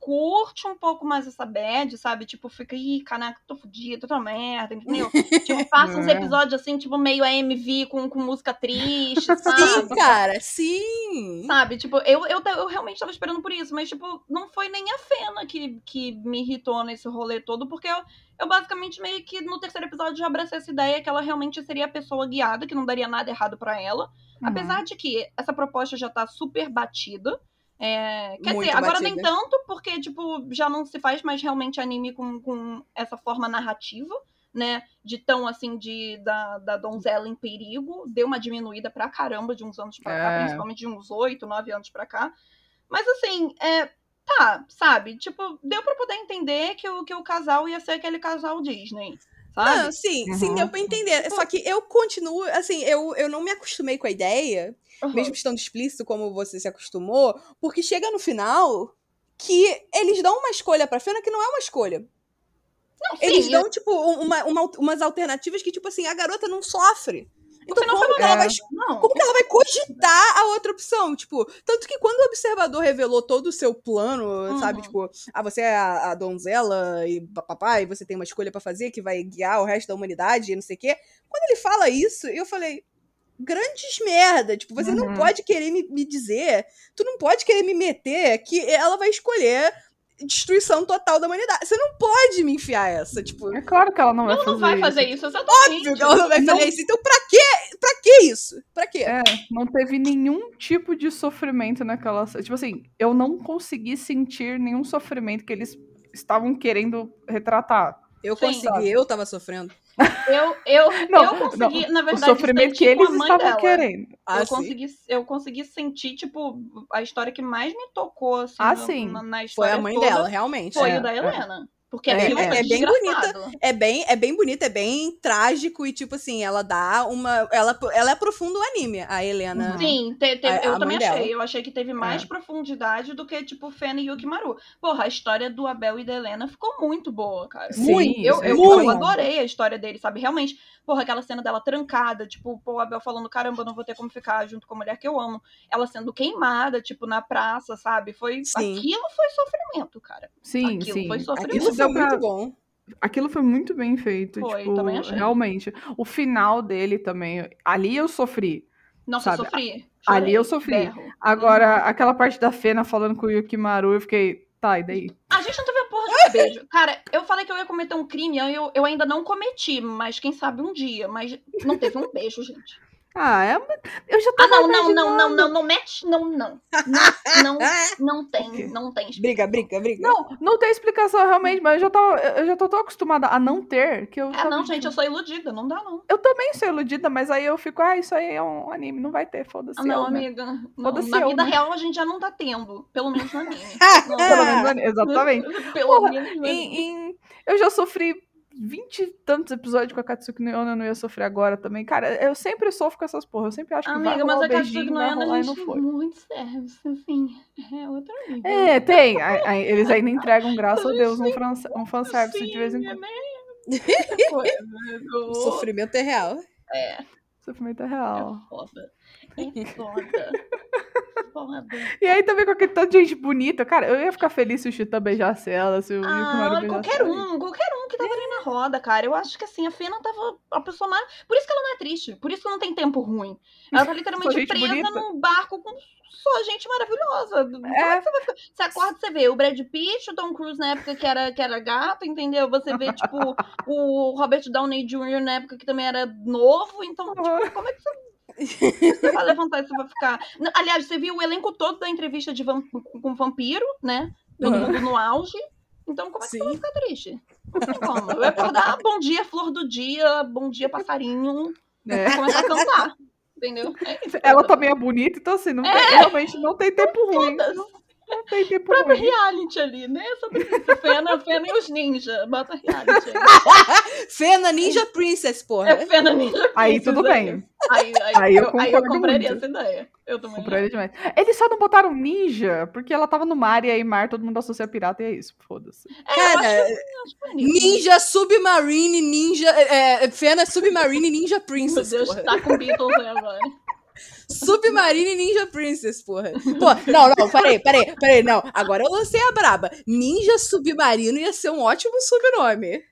curte um pouco mais essa bad, sabe? Tipo, fica, ih, caraca, tô fudida, tô na merda, entendeu? tipo, passa uns É. episódios assim, tipo, meio AMV com, com música triste, Sim, sabe? cara, sim. Sabe, tipo, eu, eu, eu realmente tava esperando por isso, mas, tipo, não foi nem a Fena que, que me irritou nesse rolê todo, porque eu, eu basicamente meio que no terceiro episódio já abracei essa ideia que ela realmente seria a pessoa guiada, que não daria nada errado pra ela. Uhum. Apesar de que essa proposta já tá super batida. É, quer Muito dizer, agora batida. nem tanto, porque, tipo, já não se faz mais realmente anime com, com essa forma narrativa, né? De tão assim, de da, da donzela em perigo. Deu uma diminuída pra caramba de uns anos pra cá, É. principalmente de uns oito, nove anos pra cá. Mas assim, é. Tá, sabe? Tipo, deu pra poder entender que o, que o casal ia ser aquele casal Disney. Sabe? Não, sim, sim, Uhum. deu pra entender. Só que eu continuo, assim, eu, eu não me acostumei com a ideia, Uhum. mesmo estando explícito como você se acostumou, porque chega no final que eles dão uma escolha pra Fena que não é uma escolha. Não, sim, Eles dão, tipo, uma, uma- umas alternativas que, tipo assim, a garota não sofre. Então, como que ela é. vai Não. como que ela vai cogitar a outra opção? Tipo, tanto que quando o observador revelou todo o seu plano, sabe? Uhum. Tipo, ah, você é a, a donzela e papapá, e você tem uma escolha pra fazer que vai guiar o resto da humanidade e não sei o quê. Quando ele fala isso, eu falei. Grandes merda. Tipo, você não Uhum. pode querer me, me dizer, tu não pode querer me meter que ela vai escolher destruição total da humanidade. Você não pode me enfiar essa. Tipo, É claro que ela não vai Ela fazer não vai isso. fazer isso, exatamente. óbvio que ela não vai Não. fazer isso. Então, pra quê? Pra que isso? Pra quê? É, não teve nenhum tipo de sofrimento naquela. Tipo assim, eu não consegui sentir nenhum sofrimento que eles estavam querendo retratar. Eu Sim. consegui, eu tava sofrendo. Eu, eu, Não, eu consegui, na o verdade, sofrimento que eles a mãe estavam dela. querendo. Ah, eu, sim. consegui, eu consegui sentir, tipo, a história que mais me tocou, assim, Ah, na, sim. na, na Foi história a mãe toda, dela, realmente. Foi É, o da é. Porque É, é- foi é bem desgraçado. É bem, é bem bonito, é bem trágico e, tipo assim, ela dá uma. Ela, ela aprofunda o anime, a Helena. Uhum. Sim, te- te- A- eu a também achei. dela. Eu achei que teve mais É. profundidade do que, tipo, Fen e Yukimaru. Porra, a história do Abel e da Helena ficou muito boa, cara. Sim, Muito, Eu, eu, é muito. eu adorei a história dele, sabe? Realmente, porra, aquela cena dela trancada, tipo, pô, o Abel falando, caramba, eu não vou ter como ficar junto com a mulher que eu amo. Ela sendo queimada, tipo, na praça, sabe? Foi. Sim. Aquilo foi sofrimento, cara. Sim, Aquilo sim. foi sofrimento. Aquilo foi pra- muito bom. Aquilo foi muito bem feito. Foi, tipo, também achei. realmente. O final dele também. Ali eu sofri. Nossa, Sabe, eu sofri. ali Chorei, eu sofri. berro. Agora, aquela parte da Fena falando com o Yukimaru, eu fiquei. Tá, e daí? A gente não teve a porra de beijo. Cara, eu falei que eu ia cometer um crime, eu, eu ainda não cometi, mas quem sabe um dia. Mas não teve um beijo, gente. Ah, é. Eu já Ah, tava não, não, não, não, não, não mete. Não, não. Não, não, não tem, não tem. Briga, briga, briga. Não, não tem explicação realmente, mas eu já, tava, eu já tô tão acostumada a não ter que eu. Ah, não, gente, eu sou iludida, não dá, não. Eu também sou iludida, mas aí eu fico, ah, isso aí é um anime, não vai ter, foda-se. Ah, não, eu, né? amiga. Não, Foda-se na eu, vida né? real a gente já não tá tendo. Pelo menos no anime. Não. Pelo menos, anime, exatamente. Pelo Porra, menos no anime. Em- em- eu já sofri vinte e tantos episódios com a Katsuki no Yona, eu não ia sofrer agora também. Cara, eu sempre sofro com essas porra. Eu sempre acho que vai Amiga, rolar mas o a Katsuki beijinho, no vai rolar a e não gente foi. muito service, assim. É outro nível. É, tem. A- a- Eles ainda entregam, graças a Deus, um, fran- um fanservice de vez em Sim, quando. né? O sofrimento é real. Sofrimento é É real. foda. É foda. Foda. E aí também com aquele tanto de gente bonita. Cara, eu ia ficar feliz se o Chita beijasse ela, se o Ah, olha, qualquer um, qualquer um que tava ali na roda, cara. Eu acho que assim, a Fena tava a pessoa mais. Por isso que ela não é triste. Por isso que não tem tempo ruim. Ela tá literalmente presa bonita. num barco com só gente maravilhosa. Como é É. que você vai ficar? Você acorda você vê o Brad Pitt, o Tom Cruise na época que era, que era gato, entendeu? Você vê, tipo, o Robert Downey Jr. na época que também era novo. Então, tipo, como é que você. Você vai levantar você vai ficar. Aliás, você viu o elenco todo da entrevista de vamp... com vampiro, né? Todo Uhum. mundo no auge. Então, como é que você vai Sim. ficar triste? Não tem como. Eu ia acordar, bom dia, flor do dia, bom dia, passarinho. É. Começar a cantar. entendeu? É isso. Ela também é bonita, então assim, não tem- realmente não tem tempo ruim. Não, não tem tempo próprio ruim. reality ali, né? Sobre isso. Fena, Fena e os ninja. Bota reality aí. Fena Ninja Princess, porra. É Fena Ninja Aí Princess tudo aí. bem. Aí, aí, Aí eu eu, aí eu compraria muito. essa ideia. Eu também. Comprou ele demais. Eles só não botaram ninja, porque ela tava no mar e aí mar todo mundo associa pirata e é isso. Foda-se. Cara, acho bonito. Ninja Submarine Ninja. É, é, Fena Submarine Ninja Meu Princess, Deus, porra. tá com Beatles aí agora. Submarine Ninja Princess, porra. Pô, não, não, peraí, peraí, peraí, não. Agora eu lancei a braba. Ninja Submarino ia ser um ótimo sobrenome.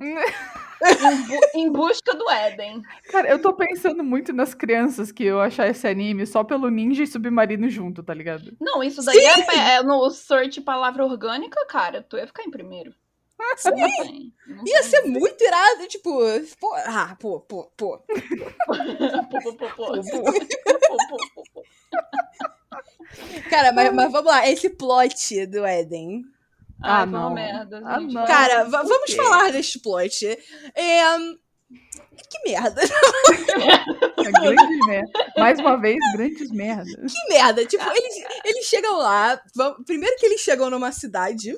Em, bu- em busca do Éden. Cara, eu tô pensando muito nas crianças que eu achar esse anime só pelo ninja e submarino junto, tá ligado? Não, isso daí é, é no search palavra orgânica, cara. Tu ia ficar em primeiro. Sim. Ia ser muito irado, tipo, pô, ah, pô, pô, pô. Pô, pô, pô, pô. pô, pô. Pô, pô, pô, pô. Cara, mas, mas vamos lá, esse plot do Éden. Ai, Ah, uma não. merda, Ah, não. Cara, vamos falar deste plot. É, que merda. Grandes merda. Mais uma vez, grandes merdas. Que merda. Tipo, eles, eles chegam lá. primeiro que eles chegam numa cidade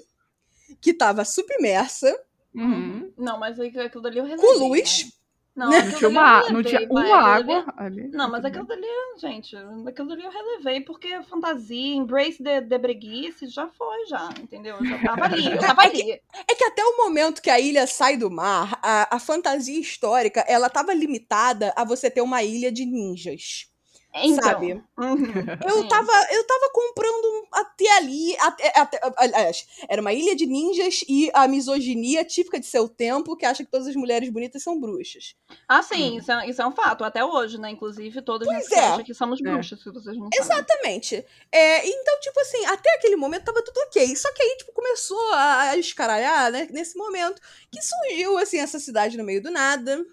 que tava submersa, Uhum. Não, mas aí aquilo dali eu relevei. com luz. né? Não, Não aquilo tinha, uma, não relevei, tinha vai, uma ali- água ali. Não, mas aquilo dali, gente, aquilo dali eu relevei porque é fantasia, embrace de, de breguice, já foi, já, entendeu? Eu já tava ali, eu tava ali. É que até o momento que a ilha sai do mar, a, a fantasia histórica, ela tava limitada a você ter uma ilha de ninjas. Então, Sabe? uhum, Eu tava, eu tava comprando até ali. Até, até- aliás, era uma ilha de ninjas e a misoginia típica de seu tempo, que acha que todas as mulheres bonitas são bruxas. Ah, sim, isso é, isso é um fato, até hoje, né? Inclusive, todas Pois nós é. acham que somos É. bruxas, se vocês não sabem. Exatamente. É, então, tipo assim, até aquele momento tava tudo ok. Só que aí, tipo, começou a, a escaralhar, né? Nesse momento que surgiu, assim, essa cidade no meio do nada.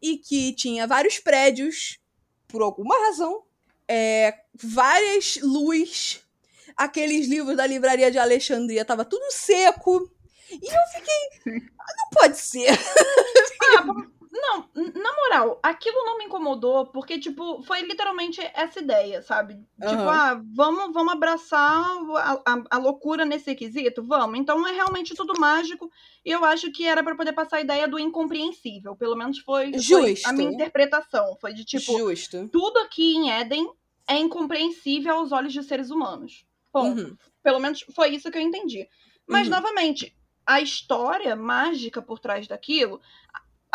E que tinha vários prédios, por alguma razão. É, várias luzes. Aqueles livros da livraria de Alexandria tava tudo seco. E eu fiquei. "Ah, Não pode ser. Não, na moral, aquilo não me incomodou, porque, tipo, foi literalmente essa ideia, sabe? Tipo, Aham. ah, vamos, vamos abraçar a, a, a loucura nesse quesito? Vamos. Então é realmente tudo mágico. E eu acho que era pra poder passar a ideia do incompreensível. Pelo menos foi, foi a minha interpretação. Foi de tipo, Justo. tudo aqui em Éden é incompreensível aos olhos de seres humanos. Ponto. Uhum. Pelo menos foi isso que eu entendi. Mas, Uhum. novamente, a história mágica por trás daquilo,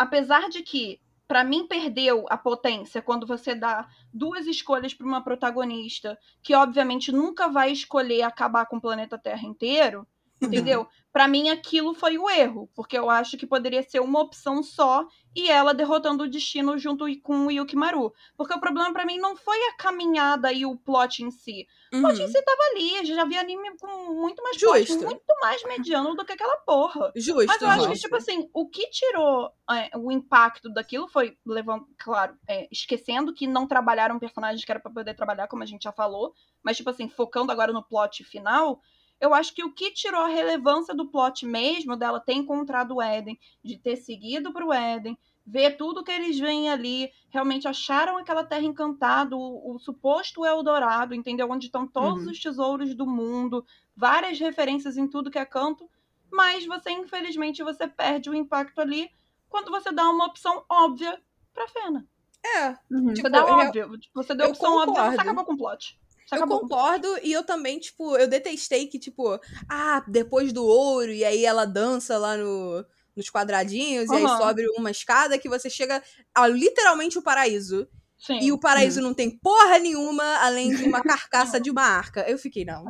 apesar de que, pra mim, perdeu a potência quando você dá duas escolhas pra uma protagonista que, obviamente, nunca vai escolher acabar com o planeta Terra inteiro, entendeu? Pra mim, aquilo foi o erro, porque eu acho que poderia ser uma opção só e ela derrotando o destino junto com o Yukimaru. Porque o problema pra mim não foi a caminhada e o plot em si. O plot em Uhum. si tava ali, já vi anime com muito mais plot, Justo. muito mais mediano do que aquela porra. Justo. Mas eu acho que, tipo assim, o que tirou é, o impacto daquilo foi, levando, claro, é, esquecendo que não trabalharam personagens que era pra poder trabalhar, como a gente já falou, mas, tipo assim, focando agora no plot final, eu acho que o que tirou a relevância do plot mesmo, dela ter encontrado o Éden, de ter seguido pro Éden, ver tudo que eles veem ali, realmente acharam aquela terra encantada, o, o suposto Eldorado, entendeu? Onde estão todos Uhum. os tesouros do mundo, várias referências em tudo que é canto, mas você, infelizmente, você perde o impacto ali quando você dá uma opção óbvia pra Fena. É. Uhum. Você Tipo, dá eu- óbvio. Você deu eu opção óbvia, você acabou com o plot. Eu acabou concordo, e eu também, tipo, eu detestei que, tipo, ah, depois do ouro, e aí ela dança lá no, nos quadradinhos, e aí sobe uma escada que você chega a literalmente o paraíso. Sim. E o paraíso não tem porra nenhuma além de uma carcaça de uma arca. Eu fiquei, não,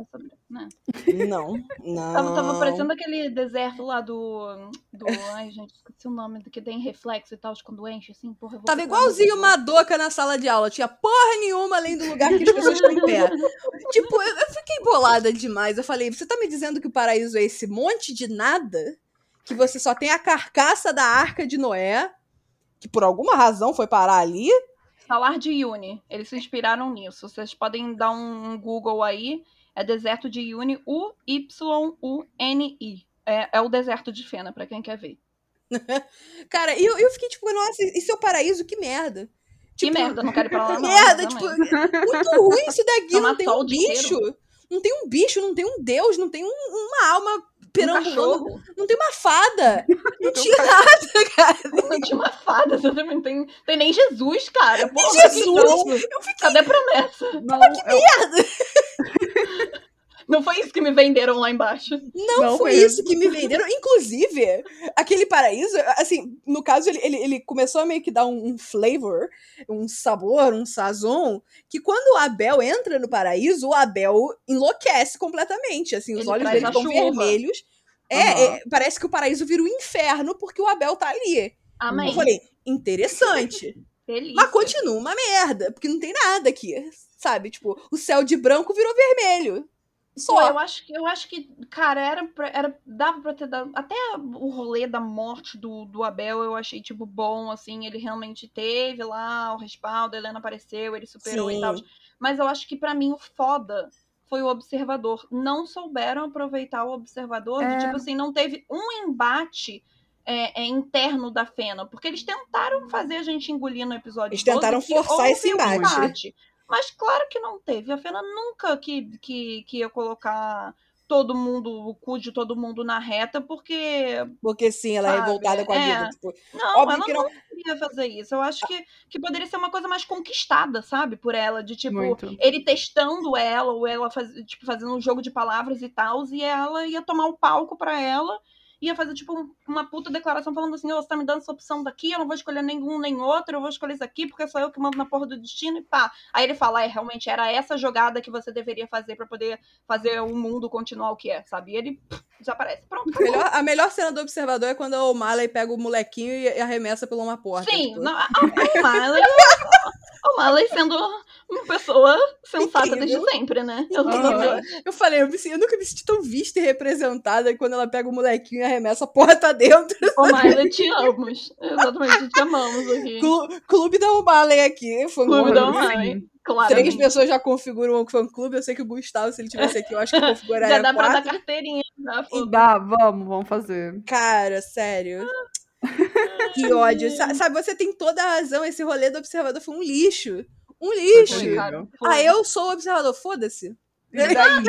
Né? não, não. Tava, tava parecendo aquele deserto lá do. do ai, gente, esqueci o nome, do que tem reflexo e tal, de quando enche, assim, porra. eu vou Tava igualzinho uma doca na sala de aula. Tinha porra nenhuma além do lugar que as pessoas estão em pé. tipo, eu, eu fiquei bolada demais. Eu falei, você tá me dizendo que o paraíso é esse monte de nada? Que você só tem a carcaça da arca de Noé, que por alguma razão foi parar ali? Salar de Yuni. Eles se inspiraram nisso. Vocês podem dar um Google aí. É deserto de Yuni, U-Y-U-N-I. É, é o deserto de Fena, pra quem quer ver. Cara, e eu, eu fiquei tipo, nossa, isso é o paraíso? Que merda. Que merda, não quero ir pra lá. Não, merda, tipo, exatamente. muito ruim isso daqui. Tomar Não tem um bicho. Não tem um bicho, não tem um deus, não tem um- uma alma perambulando. cachorro. não tem uma fada. Não um tinha nada, cara. Não tinha uma fada. Não tem, tem nem Jesus, cara. Porra, Jesus! Eu fiquei Cadê a promessa? Não, eu- Não foi isso que me venderam lá embaixo. Não, Não foi mesmo. isso que me venderam. Inclusive, aquele paraíso, assim, no caso, ele, ele, ele começou a meio que dar um, um flavor, um sabor, um sazon, que quando o Abel entra no paraíso, o Abel enlouquece completamente. Assim, os Ele olhos dele estão vermelhos. É, Aham. é, parece que o paraíso vira um inferno porque o Abel tá ali. Amém. Eu falei, interessante. Delícia. Mas continua uma merda, porque não tem nada aqui. Sabe? Tipo, o céu de branco virou vermelho. Pô, Só. eu acho que eu acho que, cara, era, pra- era dava pra ter dado até o rolê da morte do, do Abel, eu achei tipo bom assim, ele realmente teve lá o respaldo, a Helena apareceu, ele superou Sim. e tal. Mas eu acho que pra mim o foda foi o observador. Não souberam aproveitar o observador, de, É. tipo assim, não teve um embate é, é, interno da Fena, porque eles tentaram fazer a gente engolir no episódio Eles 12 tentaram que forçar esse um embate. Mas claro que não teve. A Fena nunca que, que, que ia colocar todo mundo, o cu de todo mundo na reta, porque. Porque sim, ela é Sabe, revoltada com a é. vida. Tipo, Não, Óbvio ela que não queria fazer isso. Eu acho que, que poderia ser uma coisa mais conquistada, sabe? Por ela. De tipo, Muito. ele testando ela, ou ela faz, tipo, fazendo um jogo de palavras e tal, e ela ia tomar o palco pra ela. Ia fazer, tipo, um- uma puta declaração falando assim: "Ô, você tá me dando essa opção daqui, eu não vou escolher nenhum nem outro, eu vou escolher isso aqui, porque sou eu que mando na porra do destino e pá. Aí ele fala: é, realmente era essa jogada que você deveria fazer pra poder fazer o mundo continuar o que é, sabe? E ele pff, desaparece. Pronto, a melhor, a melhor cena do observador é quando o Marley pega o molequinho e arremessa por uma porta. Sim, tipo. não, a- o Marley. O Marley sendo uma pessoa sensata Incrível. desde sempre, né? Eu Aham. Eu falei, eu, me eu nunca me senti tão vista e representada quando ela pega o molequinho e arremessa a porta dentro. Ô, Marley, te amamos. Exatamente, te amamos aqui. Clu- Clube da Marley aqui. Fã Clube clube. da Sim. Marley. Claro. Três pessoas já configuram o fã clube. Eu sei que o Gustavo, se ele tivesse aqui, eu acho que configuraria Já dá pra dar carteirinha. Dá, E dá, vamos, vamos fazer. Cara, sério. Que ódio. Sa- Sabe, você tem toda a razão. Esse rolê do observador foi um lixo. Um lixo. horrível. cara, Ah, eu sou o observador, foda-se. E daí?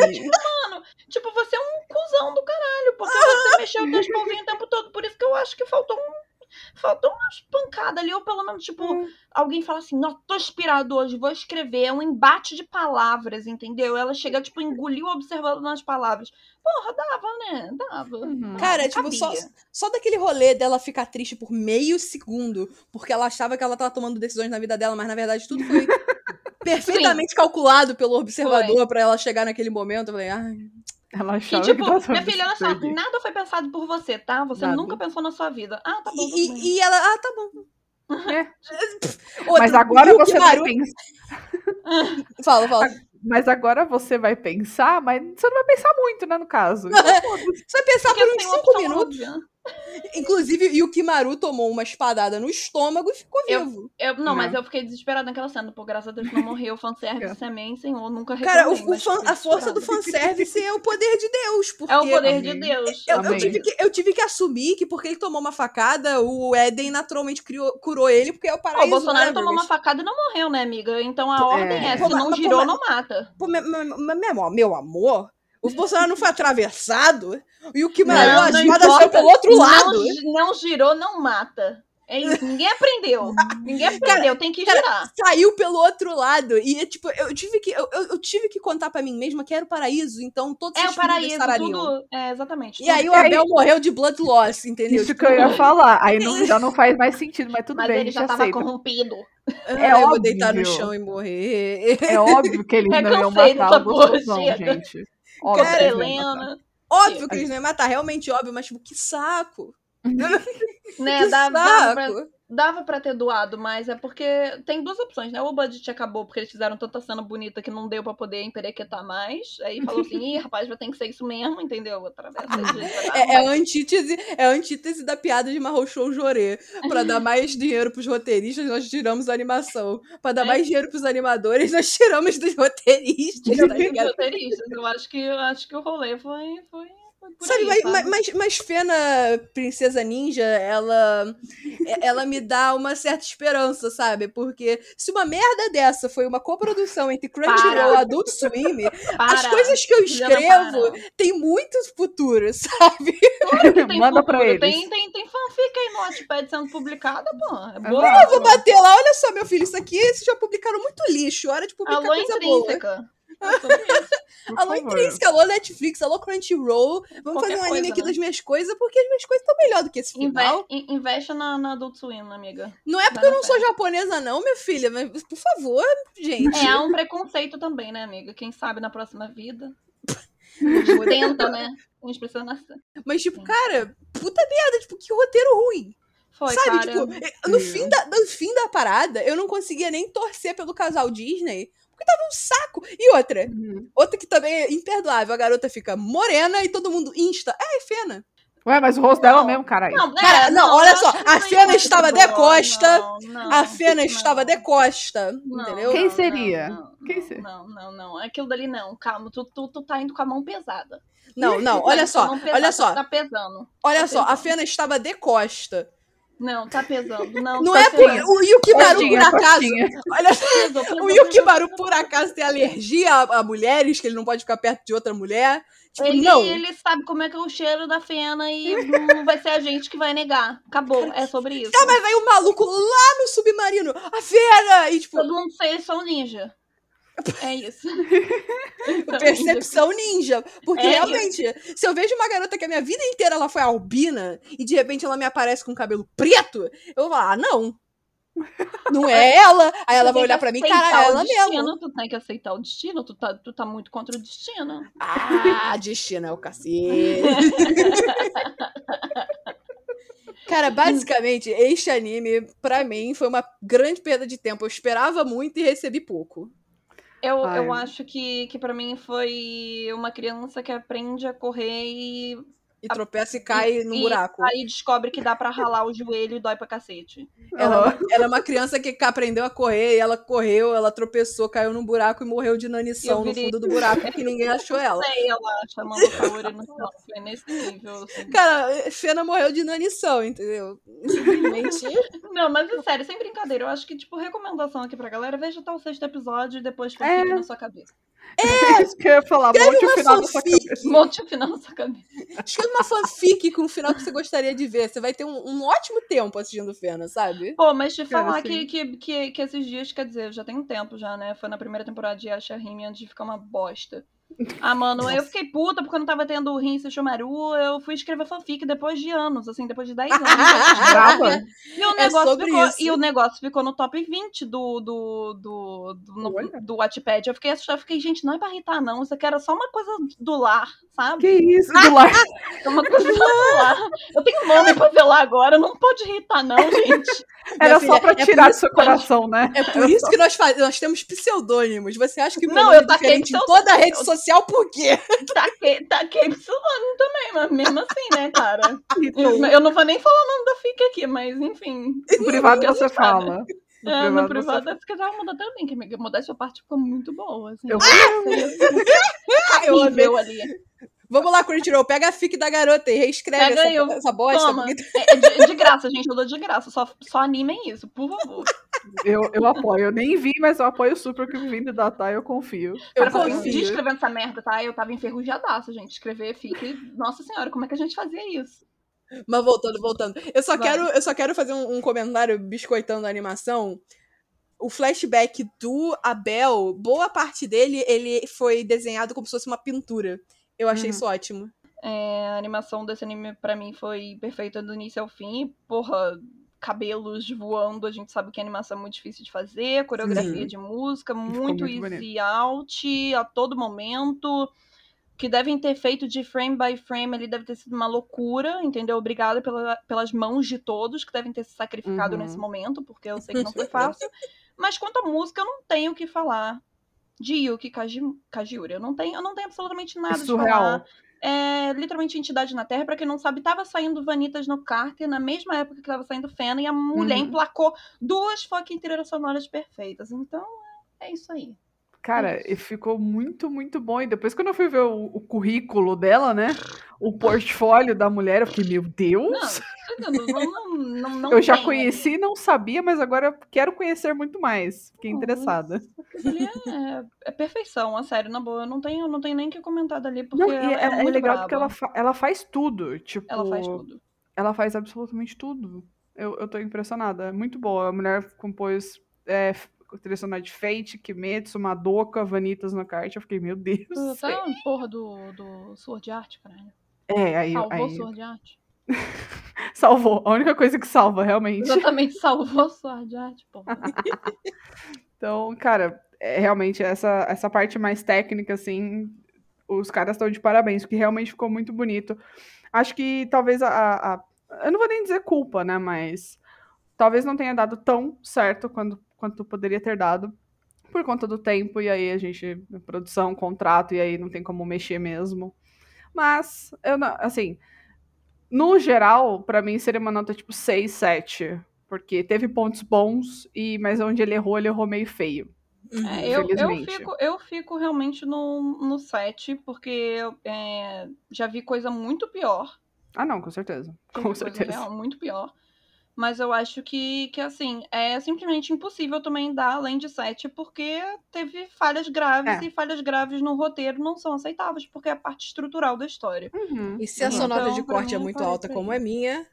Tipo, você é um cuzão do caralho, porque você mexeu teus pauzinhos o tempo todo. Por isso que eu acho que faltou um. Faltou umas pancadas ali, ou pelo menos, tipo, alguém fala assim, não, tô inspirado hoje, vou escrever. É um embate de palavras, entendeu? Ela chega, tipo, engoliu o observador nas palavras. Porra, dava, né? Dava. Uhum. Cara, Cabia. tipo, só, só daquele rolê dela ficar triste por meio segundo, porque ela achava que ela tava tomando decisões na vida dela, mas na verdade tudo foi perfeitamente calculado pelo observador pra ela chegar naquele momento. Eu falei, ai, Ela E, achava tipo, que tava minha filha, olha só, nada foi pensado por você, tá? Você Nada. nunca pensou na sua vida. Ah, tá bom. E, e- e ela, ah, tá bom. É. Outra, Mas agora você vai pensar. Fala, fala. Mas agora você vai pensar, mas você não vai pensar muito, né, no caso. Então. Você vai pensar Porque por uns tem uma 5 opção minutos. óbvia. Inclusive, Yukimaru tomou uma espadada no estômago e ficou Eu- vivo. Eu, não, mas Não. eu fiquei desesperada naquela cena. Pô, graças a Deus não morreu. Fanservice, amém, senhor. Nunca Cara, o, o fan- a força do fanservice é o poder de Deus. Porque É o poder de. Deus. Eu, eu tive que, eu tive que assumir que porque ele tomou uma facada, o Éden naturalmente criou- curou ele, porque é o paraíso. o Bolsonaro whatever, tomou uma facada e não morreu, né, amiga? Então a É. ordem é, Pô, se não girou, pô, não mata. Pô, me- me- me- meu, meu amor, o Bolsonaro não foi atravessado e o Kimaru, Não, a não espada saiu importa. pelo outro Não lado. gi- Não, girou, não mata. É isso. Ninguém aprendeu. Ninguém aprendeu. Tem que cara, girar. Saiu pelo outro lado. E, tipo, eu tive que, eu, eu, tive que contar pra mim mesma que era o paraíso, então todos É o paraíso, tudo. É, exatamente. E aí o aí- Abel morreu de blood loss, entendeu? Isso Tipo, que eu ia falar. Aí não, já não faz mais sentido, mas tudo Mas bem, ele já tava aceita. corrompido. ah, eu vou deitar no óbvio. chão e morrer. É óbvio que eles É, não iam cansei matar o chega. gente. Óbvio Cara, que eles não iam matar. Helena. Óbvio que eles não iam matar, realmente óbvio, mas tipo, que saco. Né, que dava, dava, pra, saco. Dava pra ter doado, mas é porque tem duas opções, né? Ou o budget acabou porque eles fizeram tanta cena bonita que não deu pra poder emperequetar mais. Aí falou assim, ih, rapaz, vai ter que ser isso mesmo, entendeu? Atravessa aí, É, é a antítese, é a antítese da piada de Marrochou Jorê. Pra dar mais dinheiro pros roteiristas, nós tiramos a animação. Pra dar É. mais dinheiro pros animadores, nós tiramos dos roteiristas, tá roteiristas. Eu acho que, eu acho que o rolê foi, foi, Sabe, aí, mas, mas, mas Fena, Princesa Ninja, ela, ela me dá uma certa esperança, sabe? Porque se uma merda dessa foi uma coprodução entre Crunchyroll e. Adult Swim, as coisas que eu escrevo têm muito futuro, sabe? Claro que tem Manda futuro. pra eles. Tem, tem, tem fanfic aí no Wattpad sendo publicada, pô. É boa. Eu vou bater lá, olha só, meu filho, isso aqui vocês já publicaram muito lixo, hora de publicar Alô, coisa boa. intrínseca. É. Por Alô. Intrínseca, alô, Netflix, alô, Crunchyroll. Vamos Qualquer fazer um anime coisa, aqui né? das minhas coisas, porque as minhas coisas estão melhor do que esse final. Inve in- investe na, na Adult Swim, amiga. Não é porque eu não sou japonesa, não, minha filha, mas por favor, gente. É, há um preconceito também, né, amiga? Quem sabe na próxima vida. Tenta, né? A gente precisa nascer. Mas, tipo, cara, puta merda, tipo, que roteiro ruim. Foi, sabe, cara. tipo, no Sim. fim, da, no fim da parada, eu não conseguia nem torcer pelo casal Disney, porque tava um saco. E outra, Uhum. outra que também é imperdoável, a garota fica morena e todo mundo insta. É, Fena. Ué, mas o rosto dela Não. mesmo, caralho. Não, Cara, é, não, olha só, que a não Fena é estava de costa, Não, não, A Fena não. estava de costa, Não, entendeu? Quem não, seria? Não, não, Quem não, seria? Não, não, não. Aquilo dali não. Calma, tu, tu, tu tá indo com a mão pesada. Não, não, tá olha só, olha só, Tá pesando. olha tá só, a. Fena estava de costa. Não, tá pesando. Não, Não tá é por, pesando. o Yukimaru, por acaso, olha só, Pesou, pesou, o pesou, Yukimaru, pesou. por acaso, tem alergia a, a mulheres, que ele não pode ficar perto de outra mulher. Tipo, Ele, não. ele sabe como é que é o cheiro da fena e não vai ser a gente que vai negar. Acabou, é sobre isso. Tá, mas aí o maluco lá no submarino, a Fena! E, tipo, Todo mundo fez são ninja. É isso. Então, percepção ninja. Porque É realmente, se eu vejo uma garota que a minha vida inteira ela foi albina e de repente ela me aparece com cabelo preto, eu vou falar, ah, não. Não é ela. Aí ela vai olhar pra mim, cara, é ela destino, mesmo. Tu tem que aceitar o destino, tu tá, tu tá muito contra o destino. Ah, destino é o cacete. Cara, basicamente, este anime, pra mim, foi uma grande perda de tempo. Eu esperava muito e recebi pouco. Eu, Ai. eu acho que, que para mim foi uma criança que aprende a correr e, E tropeça e cai no e buraco. aí descobre que dá pra ralar o joelho e dói pra cacete. Ela, ela é uma criança que aprendeu a correr e ela correu, ela tropeçou, caiu num buraco e morreu de inanição Eu no fundo do buraco porque ninguém achou ela. Sei, ela chamando Kaori no final. Foi nesse nível. assim. Cara, Fena morreu de inanição, entendeu? Simplesmente. Não, mas é sério, sem brincadeira. Eu acho que, tipo, recomendação aqui pra galera, veja até o sexto episódio e depois fica É. na sua cabeça. É isso que eu ia falar. Monte o final da sua cabeça. Monte o final na sua cabeça. Escreve uma fanfic com o final que você gostaria de ver. Você vai ter um, um ótimo tempo assistindo Fena, sabe? Pô, mas te falar que, que, que, que esses dias, quer dizer, já tem um tempo já, né? Foi na primeira temporada de Asha Rime antes de ficar uma bosta. Ah, mano, eu Nossa. fiquei puta porque eu não tava tendo o Rin e Shumaru. Eu fui escrever fanfic depois de anos, assim, depois de 10 anos. E o, É negócio sobre ficou, isso. e o negócio ficou no top 20 do, do, do, do, no- do Wattpad. Eu fiquei assustada, eu fiquei, gente, não é pra irritar, não. Isso aqui era só uma coisa do lar, sabe? Que isso, do lar. É uma coisa do lar. Eu tenho nome pra zelar agora, não pode irritar, não, gente. Era Minha só filha, pra é tirar por do seu coração, né? É por isso que nós, faz... nós temos pseudônimos. Você acha que o Não, meu nome eu é diferente em toda a rede social por quê? Taquei, taquei pseudônimo também, mas mesmo assim, né, cara? Eu, eu não vou nem falar o nome da FIC aqui, mas enfim. No privado Eu você fala. No É, no você privado, se quiser, eu mudar também, que a modéstia parte ficou muito boa. Assim, Eu Ah, eu amei. nível ali. Vamos lá, Crunchyroll, pega a fic da garota e reescreve Pega essa, aí, eu- essa bosta. Toma. porque- É, é de, de graça, gente, eu dou de graça. Só, só animem isso, por favor. Eu, eu apoio. Eu nem vi, mas eu apoio super que vindo da Thay, eu confio. Eu Cara, confio. dia escrevendo essa merda, tá? Eu tava enferrujadaça, gente. Escrever fique. Nossa senhora, como é que a gente fazia isso? Mas voltando, voltando. Eu só, Vai. quero, eu só quero fazer um, um comentário biscoitando a animação. O flashback do Abel, boa parte dele, ele foi desenhado como se fosse uma pintura. Eu achei Uhum. isso ótimo. É, a animação desse anime, pra mim, foi perfeita do início ao fim. Porra, cabelos voando, a gente sabe que a animação é muito difícil de fazer. Coreografia Sim. de música, muito muito easy out a todo momento. Que devem ter feito de frame by frame, ele deve ter sido uma loucura, entendeu? Obrigada pela, pelas mãos de todos que devem ter se sacrificado Uhum. nesse momento, porque eu sei que não foi fácil. Mas quanto à música, eu não tenho o que falar de Yuki Kaji, Kajiura. Eu não tenho, eu não tenho absolutamente nada É de falar. É literalmente entidade na Terra. Pra quem não sabe, tava saindo Vanitas no Carter na mesma época que tava saindo Fena e a mulher Uhum. emplacou duas fucking trilhas sonoras perfeitas. Então, é isso aí. Cara, e ficou muito, muito bom. E depois, quando eu fui ver o, o currículo dela, né? O portfólio da mulher, eu fiquei, meu Deus! Não, não, não, eu já tem conheci e não sabia, mas agora quero conhecer muito mais. Fiquei interessada. é, é perfeição, a sério, na boa. Eu não tenho, não tenho nem o que comentar dali, porque ela é, é, é muito legal braba. porque ela, fa- ela faz tudo. Tipo, Ela faz tudo. ela faz absolutamente tudo. Eu, eu tô impressionada. É muito boa. A mulher compôs é, trilha sonora de Fate, Kimetsu, Madoka, Vanitas no kart. Eu fiquei, meu Deus. Tá céu. a porra do, do Sword Art, caralho. É, aí, Salvou aí Sword Art. salvou. A única coisa que salva, realmente. Exatamente, salvou Sword Art, porra. Então, cara, é, realmente essa, essa parte mais técnica, assim, os caras estão de parabéns, porque realmente ficou muito bonito. Acho que talvez a, a- a- Eu não vou nem dizer culpa, né? Mas talvez não tenha dado tão certo quanto, quanto poderia ter dado. Por conta do tempo, e aí a gente. Produção, contrato, e aí não tem como mexer mesmo. Mas, eu não. Assim. No geral, pra mim seria uma nota tipo 6, 7. Porque teve pontos bons, e mas onde ele errou, ele errou meio feio. Uhum. É, eu, eu, fico, eu fico realmente no, no 7, porque é, já vi coisa muito pior. Ah, não, com certeza. Com certeza. real muito pior. Mas eu acho que, que, assim, é simplesmente impossível também dar além de 7, porque teve falhas graves, É. e falhas graves no roteiro não são aceitáveis, porque é a parte estrutural da história. Uhum. E se a Uhum. sua nota Então, de corte é muito alta como é minha,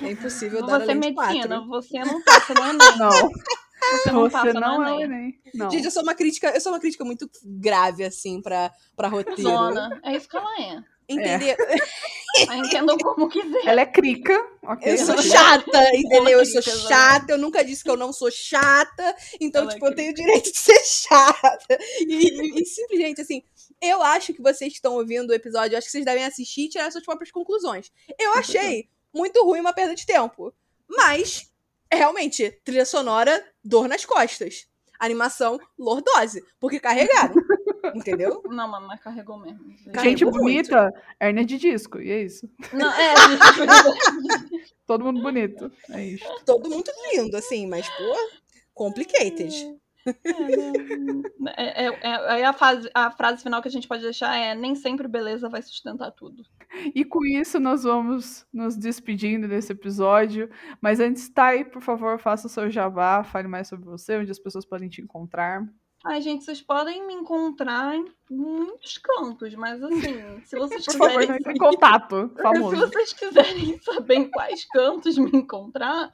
é impossível dar Você é além de medicina, quatro. você não passa no Enem. Não, Você não você passa não no é Enem. Enem. Não. Gente, eu sou uma crítica, eu sou uma crítica muito grave, assim, pra, pra roteiro. Zona. É isso que ela é. Entender? Aí Entendam como quiser. Ela é crica, ok? Eu sou é chata, entendeu? Eu sou chata, eu nunca disse que eu não sou chata, então, Ela é tipo, eu tenho o direito de ser chata. E, e- simplesmente, assim, eu acho que vocês estão ouvindo o episódio, eu acho que vocês devem assistir e tirar suas próprias conclusões. Eu achei muito ruim uma perda de tempo, mas, realmente, trilha sonora, dor nas costas. Animação, lordose, porque carregaram, entendeu? Não, mas mas carregou mesmo. Carregou Gente muito. bonita, hernia de disco, e é isso. Não, é, Todo mundo bonito, é isso. Todo mundo lindo, assim, mas, pô, complicated. É, é, é, é a, fase, a frase final que a gente pode deixar é nem sempre beleza vai sustentar tudo. E com isso nós vamos nos despedindo desse episódio. Mas antes, Thay, por favor, faça o seu jabá, fale mais sobre você, onde as pessoas podem te encontrar. Ai, gente, vocês podem me encontrar em muitos campos, mas assim, se vocês Por favor, quiserem entre em contato, Se famoso. vocês quiserem saber em quais cantos me encontrar,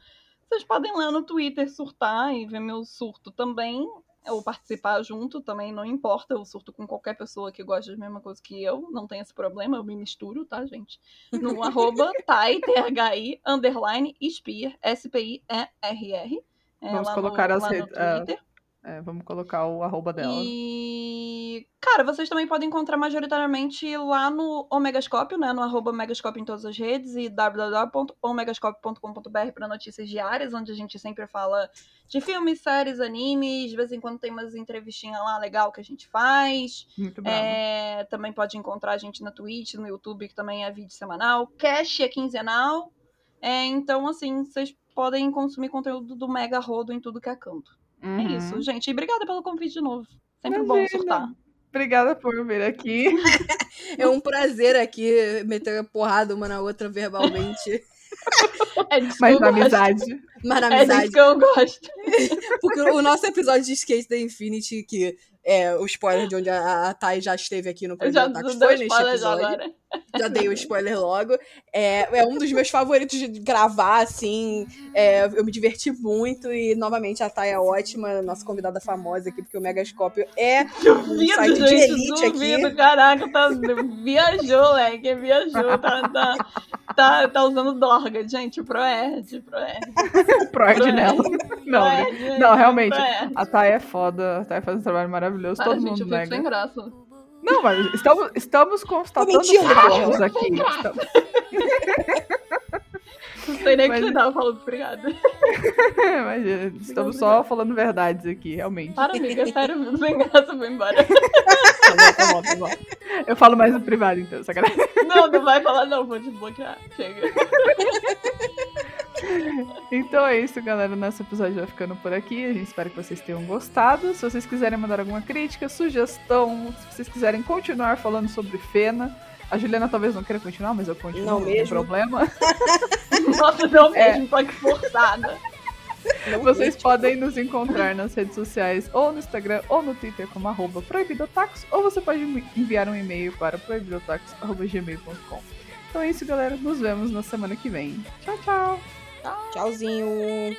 vocês podem lá no Twitter surtar e ver meu surto também. Ou participar junto, também não importa. Eu surto com qualquer pessoa que gosta da mesma coisa que eu. Não tem esse problema, eu me misturo, tá, gente? No arroba Thai, T-H-I, underline, Spear, S-P-I-E-R-R. É, Vamos colocar no, as redes- ah, Twitter. É, vamos colocar o arroba dela. E, cara, vocês também podem encontrar majoritariamente lá no Omegascópio, né? No arroba Megascópio em todas as redes e www.omegascópio.com.br para notícias diárias, onde a gente sempre fala de filmes, séries, animes. De vez em quando tem umas entrevistinhas lá legal que a gente faz. Muito bravo. É, também pode encontrar a gente na Twitch, no YouTube, que também é vídeo semanal. Cash é quinzenal. É, então, assim, vocês podem consumir conteúdo do Mega Rodo em tudo que é canto. É Uhum. isso, gente. E obrigada pelo convite de novo. Sempre bom Imagina. surtar. Obrigada por vir aqui. É um prazer aqui meter a porrada uma na outra verbalmente, É disso Mas na amizade. Mas na É amizade. que eu gosto. Porque o nosso episódio de Skate da Infinity, que é o spoiler de onde a, a Thay já esteve aqui no deu foi neste episódio. agora. Já dei o spoiler logo. É, é um dos meus favoritos de gravar, assim. É, eu me diverti muito e, novamente, a Thay é ótima, nossa convidada famosa aqui, porque o Megascópio é um site Duvido, de gente. elite Duvido. aqui. Caraca, tá... viajou, leque. Viajou. Tá, tá, tá, tá usando Dorga. Gente, Proerd. Proerd. Proerd Proerd. nela. Não, Proerd, gente, não, realmente. Proerd. A Thay é foda. A Thay faz um trabalho maravilhoso. Para, Todo gente, mundo eu nega. sem graça. Não, mas estamos, estamos constatando mentindo, fatos aqui. Estamos- Não sei nem o Mas- que você tava falando. Obrigada. Imagina, estamos só falando verdades aqui, realmente. Para, amiga. Sério, eu fico sem graça. Vou embora. Tá bom, tá bom, tá bom. Eu falo mais no privado, então, sacanagem. Não, não vai falar não. Vou desbloquear. Chega. Então é isso, galera. Nosso episódio vai ficando por aqui. A gente espera que vocês tenham gostado. Se vocês quiserem mandar alguma crítica, sugestão, se vocês quiserem continuar falando sobre Fena, a Juliana talvez não queira continuar, mas eu continuo, Não não, tem mesmo. problema. Nossa, não É. mesmo, só que forçada. Não Vocês curte. podem nos encontrar nas redes sociais, ou no Instagram, ou no Twitter, como arroba proibidotacos, ou você pode me- enviar um e-mail para proibidotacos.gmail.com. Então é isso, galera. Nos vemos na semana que vem. Tchau, tchau! Tchauzinho.